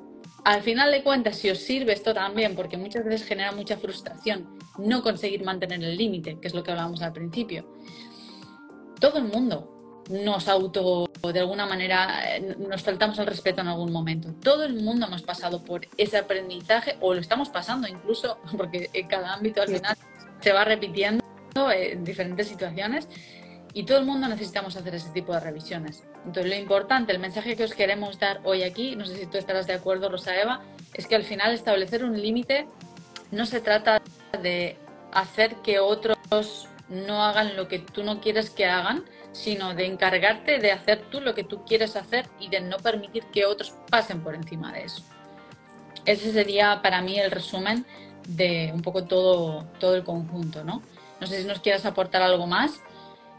Speaker 2: al final de cuentas, si os sirve esto también, porque muchas veces genera mucha frustración no conseguir mantener el límite, que es lo que hablábamos al principio, todo el mundo nos auto, de alguna manera, eh, nos faltamos el respeto en algún momento. Todo el mundo hemos pasado por ese aprendizaje o lo estamos pasando incluso, porque en cada ámbito al final se va repitiendo en diferentes situaciones y todo el mundo necesitamos hacer ese tipo de revisiones. Entonces, lo importante, el mensaje que os queremos dar hoy aquí, no sé si tú estarás de acuerdo, Rosa Eva, es que al final establecer un límite no se trata de hacer que otros no hagan lo que tú no quieres que hagan, sino de encargarte de hacer tú lo que tú quieres hacer y de no permitir que otros pasen por encima de eso. Ese sería para mí el resumen de un poco todo, todo el conjunto, ¿no? No sé si nos quieras aportar algo más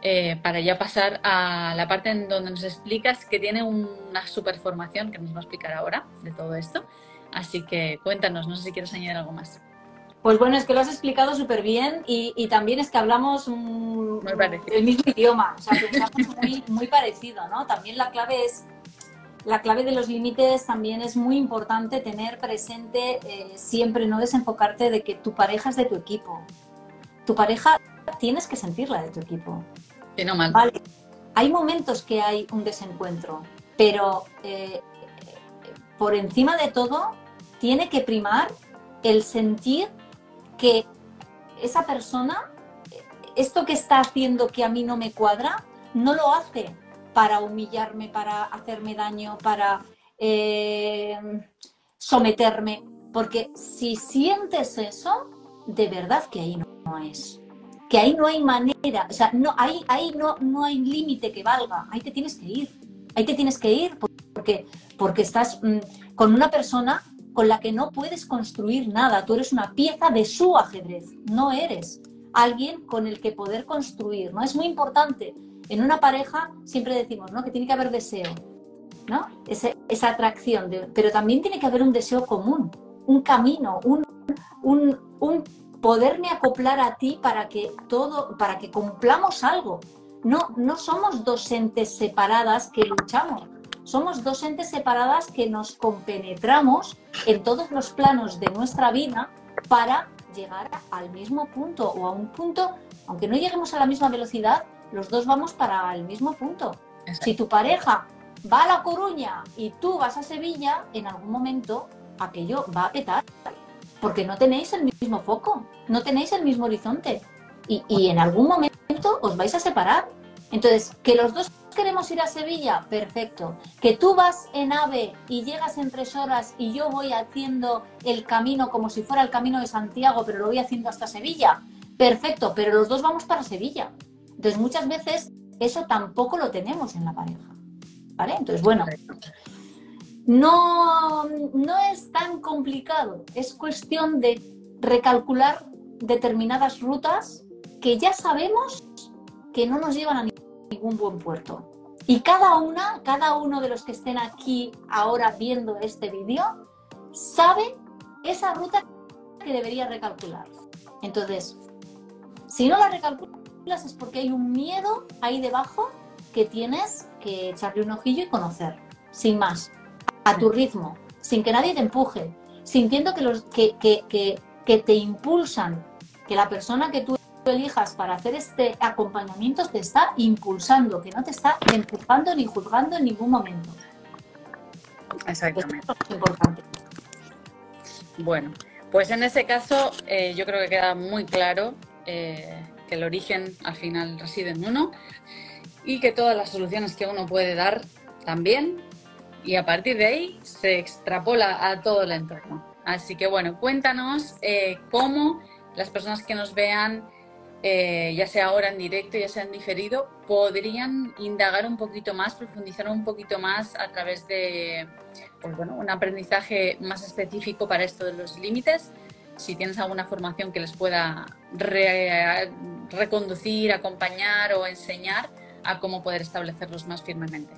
Speaker 2: eh, para ya pasar a la parte en donde nos explicas que tiene una super formación que nos va a explicar ahora de todo esto. Así que cuéntanos, no sé si quieres añadir algo más.
Speaker 1: Pues bueno, es que lo has explicado súper bien y, también es que hablamos el mismo idioma, o sea, pensamos muy, muy parecido, ¿no? También la clave es, la clave de los límites también es muy importante tener presente eh, siempre, no desenfocarte de que tu pareja es de tu equipo. Tu pareja tienes que sentirla de tu equipo. Vale. Hay momentos que hay un desencuentro, pero eh, por encima de todo tiene que primar el sentir que esa persona, esto que está haciendo que a mí no me cuadra, no lo hace para humillarme, para hacerme daño, para eh, someterme. Porque si sientes eso, de verdad que ahí no es que ahí no hay manera, o sea, no, ahí, ahí no, no hay límite que valga, ahí te tienes que ir, ahí te tienes que ir porque, porque estás mm, con una persona con la que no puedes construir nada, tú eres una pieza de su ajedrez, no eres alguien con el que poder construir, ¿no? Es muy importante. En una pareja siempre decimos, ¿no? Que tiene que haber deseo, ¿no? esa atracción, pero también tiene que haber un deseo común, un camino, un, un, un poderme acoplar a ti para que todo, para que cumplamos algo. No, no somos dos entes separadas que luchamos, somos dos entes separadas que nos compenetramos en todos los planos de nuestra vida para llegar al mismo punto o a un punto, aunque no lleguemos a la misma velocidad, los dos vamos para el mismo punto. Si tu pareja va a La Coruña y tú vas a Sevilla, en algún momento aquello va a petar porque no tenéis el mismo foco, no tenéis el mismo horizonte y, en algún momento os vais a separar. Entonces, que los dos queremos ir a Sevilla, perfecto. Que tú vas en AVE y llegas en tres horas y yo voy haciendo el camino como si fuera el camino de Santiago, pero lo voy haciendo hasta Sevilla, perfecto, pero los dos vamos para Sevilla. Entonces muchas veces eso tampoco lo tenemos en la pareja. ¿Vale? Entonces, bueno, no, no es tan complicado, es cuestión de recalcular determinadas rutas que ya sabemos que no nos llevan a ningún buen puerto. Y cada una, cada uno de los que estén aquí ahora viendo este vídeo, sabe esa ruta que debería recalcular. Entonces, si no la recalculas es porque hay un miedo ahí debajo que tienes que echarle un ojillo y conocer, sin más, a tu ritmo, sin que nadie te empuje, sintiendo que, los, que, que, que, te impulsan, que la persona que tú elijas para hacer este acompañamiento te está impulsando, que no te está empujando ni juzgando en ningún momento.
Speaker 2: Exactamente. es importante. Bueno, pues en ese caso eh, yo creo que queda muy claro eh, que el origen al final reside en uno y que todas las soluciones que uno puede dar también y a partir de ahí se extrapola a todo el entorno. Así que bueno, cuéntanos eh, cómo las personas que nos vean eh, ya sea ahora en directo, ya sea en diferido, podrían indagar un poquito más, profundizar un poquito más a través de pues bueno, un aprendizaje más específico para esto de los límites. Si tienes alguna formación que les pueda reconducir, acompañar o enseñar a cómo poder establecerlos más firmemente.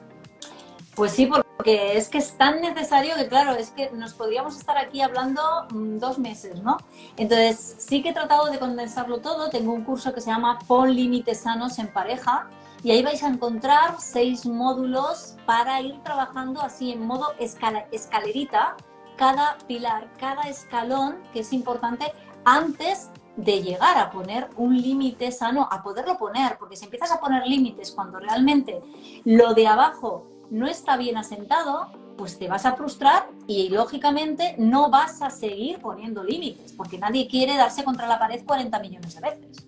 Speaker 1: Pues sí, porque es que es tan necesario que, claro, es que nos podríamos estar aquí hablando mm, dos meses, ¿no? Entonces, sí que he tratado de condensarlo todo. Tengo un curso que se llama Pon límites sanos en pareja y ahí vais a encontrar seis módulos para ir trabajando así en modo escalerita, cada pilar, cada escalón, que es importante antes de llegar a poner un límite sano, a poderlo poner, porque si empiezas a poner límites cuando realmente lo de abajo no está bien asentado, pues te vas a frustrar y lógicamente no vas a seguir poniendo límites, porque nadie quiere darse contra la pared 40 millones de veces.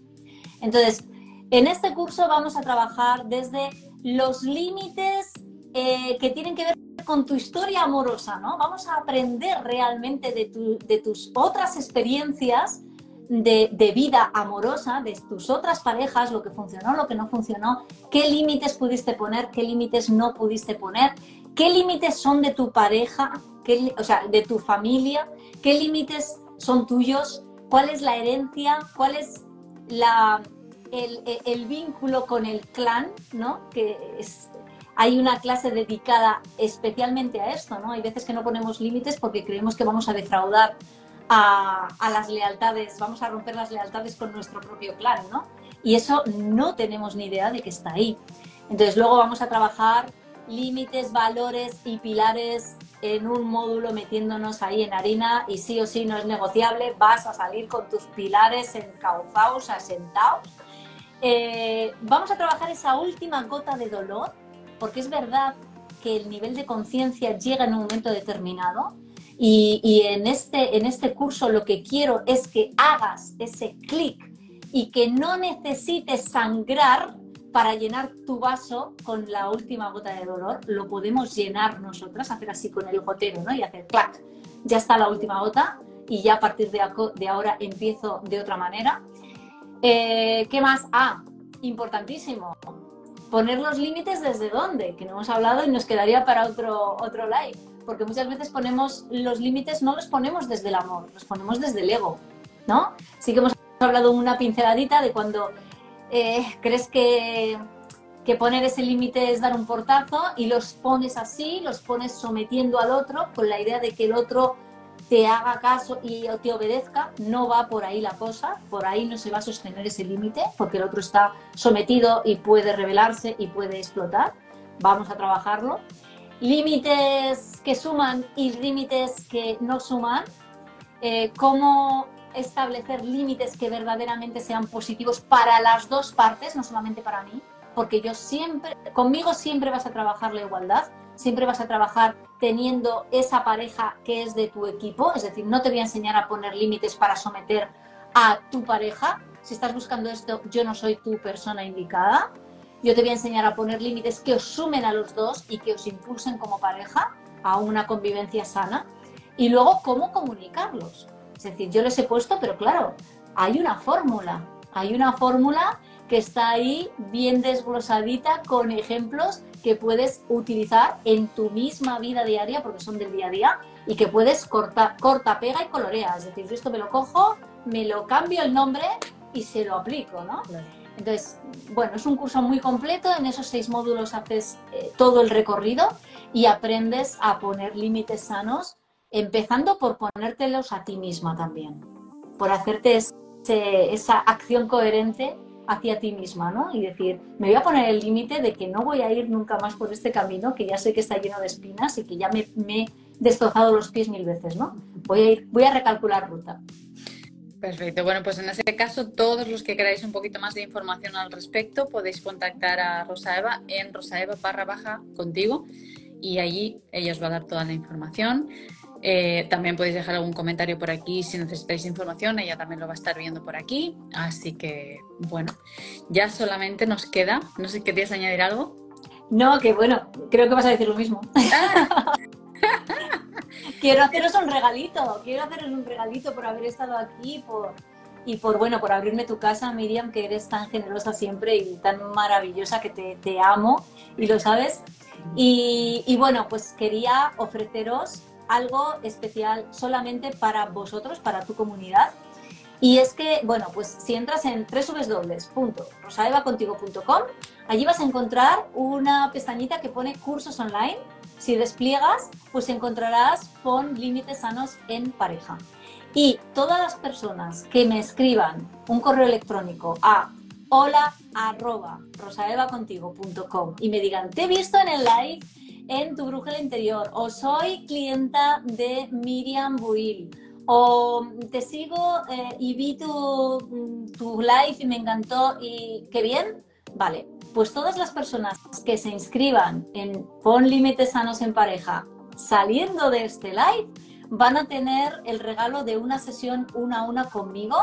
Speaker 1: Entonces, en este curso vamos a trabajar desde los límites eh, que tienen que ver con tu historia amorosa, ¿no? Vamos a aprender realmente de, de tus otras experiencias de, vida amorosa, de tus otras parejas, lo que funcionó, lo que no funcionó, qué límites pudiste poner, qué límites no pudiste poner, qué límites son de tu pareja, qué, o sea, de tu familia, qué límites son tuyos, cuál es la herencia, cuál es la, el, vínculo con el clan, ¿no? Que es, hay una clase dedicada especialmente a esto, ¿no? Hay veces que no ponemos límites porque creemos que vamos a defraudar a, las lealtades, vamos a romper las lealtades con nuestro propio clan, ¿no? Y eso no tenemos ni idea de que está ahí. Entonces luego vamos a trabajar límites, valores y pilares en un módulo metiéndonos ahí en harina y sí o sí no es negociable, vas a salir con tus pilares encauzados, asentados. Eh, vamos a trabajar esa última gota de dolor, porque es verdad que el nivel de conciencia llega en un momento determinado y, en, este, en este curso lo que quiero es que hagas ese clic y que no necesites sangrar para llenar tu vaso con la última gota de dolor. Lo podemos llenar nosotras, hacer así con el gotero, ¿no? Y hacer clac, ya está la última gota y ya a partir de, ahora empiezo de otra manera. Eh, ¿Qué más? Ah, importantísimo. Poner los límites desde dónde, que no hemos hablado y nos quedaría para otro, otro live porque muchas veces ponemos los límites, no los ponemos desde el amor, los ponemos desde el ego, ¿no? Sí que hemos hablado una pinceladita de cuando eh, crees que, que poner ese límite es dar un portazo y los pones así, los pones sometiendo al otro con la idea de que el otro te haga caso y te obedezca, no va por ahí la cosa, por ahí no se va a sostener ese límite, porque el otro está sometido y puede rebelarse y puede explotar. Vamos a trabajarlo límites que suman y límites que no suman, eh, cómo establecer límites que verdaderamente sean positivos para las dos partes, no solamente para mí, porque yo siempre, conmigo siempre vas a trabajar la igualdad, siempre vas a trabajar teniendo esa pareja que es de tu equipo, es decir, no te voy a enseñar a poner límites para someter a tu pareja. Si estás buscando esto, yo no soy tu persona indicada. Yo te voy a enseñar a poner límites que os sumen a los dos y que os impulsen como pareja a una convivencia sana. Y luego, cómo comunicarlos. Es decir, yo les he puesto, pero claro, hay una fórmula. Hay una fórmula que está ahí bien desglosadita con ejemplos que puedes utilizar en tu misma vida diaria, porque son del día a día, y que puedes cortar, corta, pega y colorea. Es decir, yo esto me lo cojo, me lo cambio el nombre y se lo aplico, ¿no? Entonces, bueno, es un curso muy completo, en esos seis módulos haces eh, todo el recorrido y aprendes a poner límites sanos, empezando por ponértelos a ti misma también, por hacerte esa acción coherente hacia ti misma, ¿no? Y decir, me voy a poner el límite de que no voy a ir nunca más por este camino, que ya sé que está lleno de espinas y que ya me, he destrozado los pies mil veces, ¿no? Voy a ir, voy a recalcular ruta.
Speaker 2: Perfecto. Bueno, pues en ese caso, todos los que queráis un poquito más de información al respecto, podéis contactar a Rosa Eva en rosaeva barra baja contigo y allí ella os va a dar toda la información. Eh, también podéis dejar algún comentario por aquí si necesitáis información, ella también lo va a estar viendo por aquí. Así que, bueno, ya solamente nos queda, no sé, ¿querías añadir algo?
Speaker 1: No, que bueno, creo que vas a decir lo mismo. quiero haceros un regalito, quiero haceros un regalito por haber estado aquí por, y por, bueno, por abrirme tu casa, Miriam, que eres tan generosa siempre y tan maravillosa que te, te amo y lo sabes. Y, y, bueno, pues quería ofreceros algo especial solamente para vosotros, para tu comunidad. Y es que, bueno, pues si entras en www.rosaevacontigo.com, allí vas a encontrar una pestañita que pone cursos online si despliegas, pues encontrarás con límites sanos en pareja. Y todas las personas que me escriban un correo electrónico a hola arroba rosaevacontigo.com y me digan, te he visto en el live en tu brújula interior o soy clienta de Miriam Buil o te sigo eh, y vi tu, mm, tu live y me encantó y qué bien, vale, pues todas las personas que se inscriban en Pon Límites Sanos en Pareja saliendo de este live van a tener el regalo de una sesión una a una conmigo,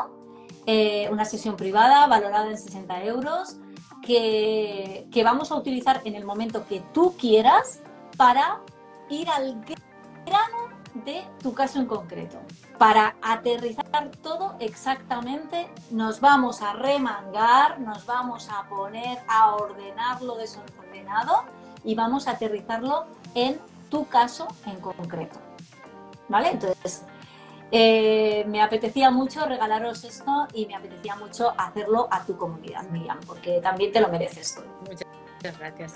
Speaker 1: eh, una sesión privada valorada en 60 euros que, que vamos a utilizar en el momento que tú quieras para ir al grano de tu caso en concreto. Para aterrizar todo exactamente, nos vamos a remangar, nos vamos a poner a ordenar lo desordenado y vamos a aterrizarlo en tu caso en concreto. ¿Vale? Entonces, eh, me apetecía mucho regalaros esto y me apetecía mucho hacerlo a tu comunidad, Miriam, porque también te lo mereces tú.
Speaker 2: Muchas gracias.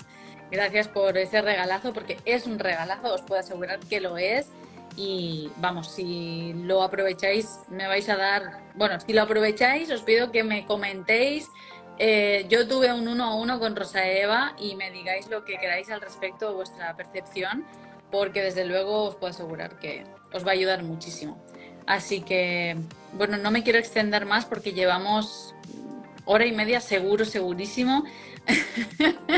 Speaker 2: Gracias por ese regalazo, porque es un regalazo, os puedo asegurar que lo es y vamos, si lo aprovecháis me vais a dar, bueno, si lo aprovecháis os pido que me comentéis. Eh, yo tuve un uno a uno con Rosa Eva y me digáis lo que queráis al respecto de vuestra percepción, porque desde luego os puedo asegurar que os va a ayudar muchísimo. Así que, bueno, no me quiero extender más porque llevamos hora y media seguro, segurísimo.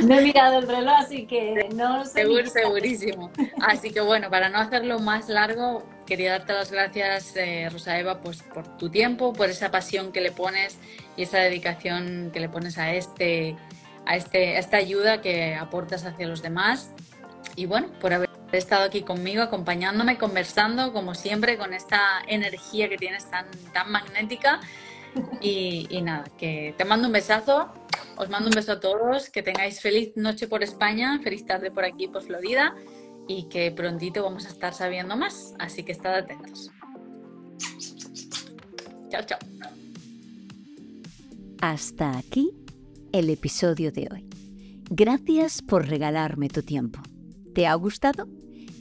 Speaker 1: No he mirado el reloj, así que no sé.
Speaker 2: Seguro, segurísimo. Así que bueno, para no hacerlo más largo, quería darte las gracias, eh, Rosa Eva, pues por tu tiempo, por esa pasión que le pones y esa dedicación que le pones a este, a este, esta ayuda que aportas hacia los demás. Y bueno, por haber estado aquí conmigo, acompañándome, conversando, como siempre, con esta energía que tienes tan, tan magnética. Y, nada, que te mando un besazo os mando un beso a todos, que tengáis feliz noche por España, feliz tarde por aquí, por Florida, y que prontito vamos a estar sabiendo más, así que estad atentos. Chao, chao.
Speaker 3: Hasta aquí el episodio de hoy. Gracias por regalarme tu tiempo. ¿Te ha gustado?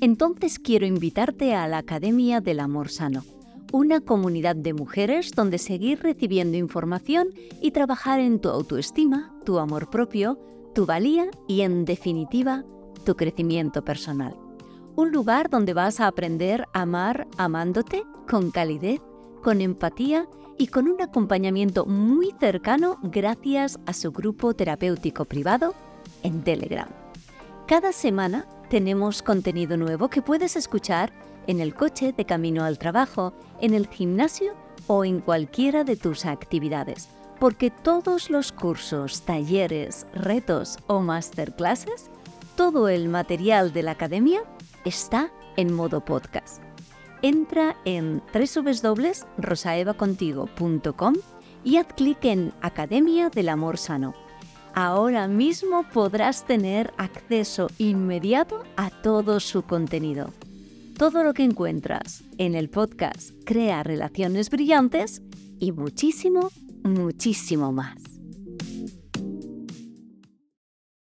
Speaker 3: Entonces quiero invitarte a la Academia del Amor Sano una comunidad de mujeres donde seguir recibiendo información y trabajar en tu autoestima, tu amor propio, tu valía y, en definitiva, tu crecimiento personal. Un lugar donde vas a aprender a amar amándote con calidez, con empatía y con un acompañamiento muy cercano gracias a su grupo terapéutico privado en Telegram. Cada semana tenemos contenido nuevo que puedes escuchar en el coche de camino al trabajo, en el gimnasio o en cualquiera de tus actividades, porque todos los cursos, talleres, retos o masterclasses, todo el material de la academia está en modo podcast. Entra en www.rosaevacontigo.com
Speaker 1: y haz clic en Academia del Amor Sano. Ahora mismo podrás tener acceso inmediato a todo su contenido todo lo que encuentras en el podcast Crea Relaciones Brillantes y muchísimo, muchísimo más.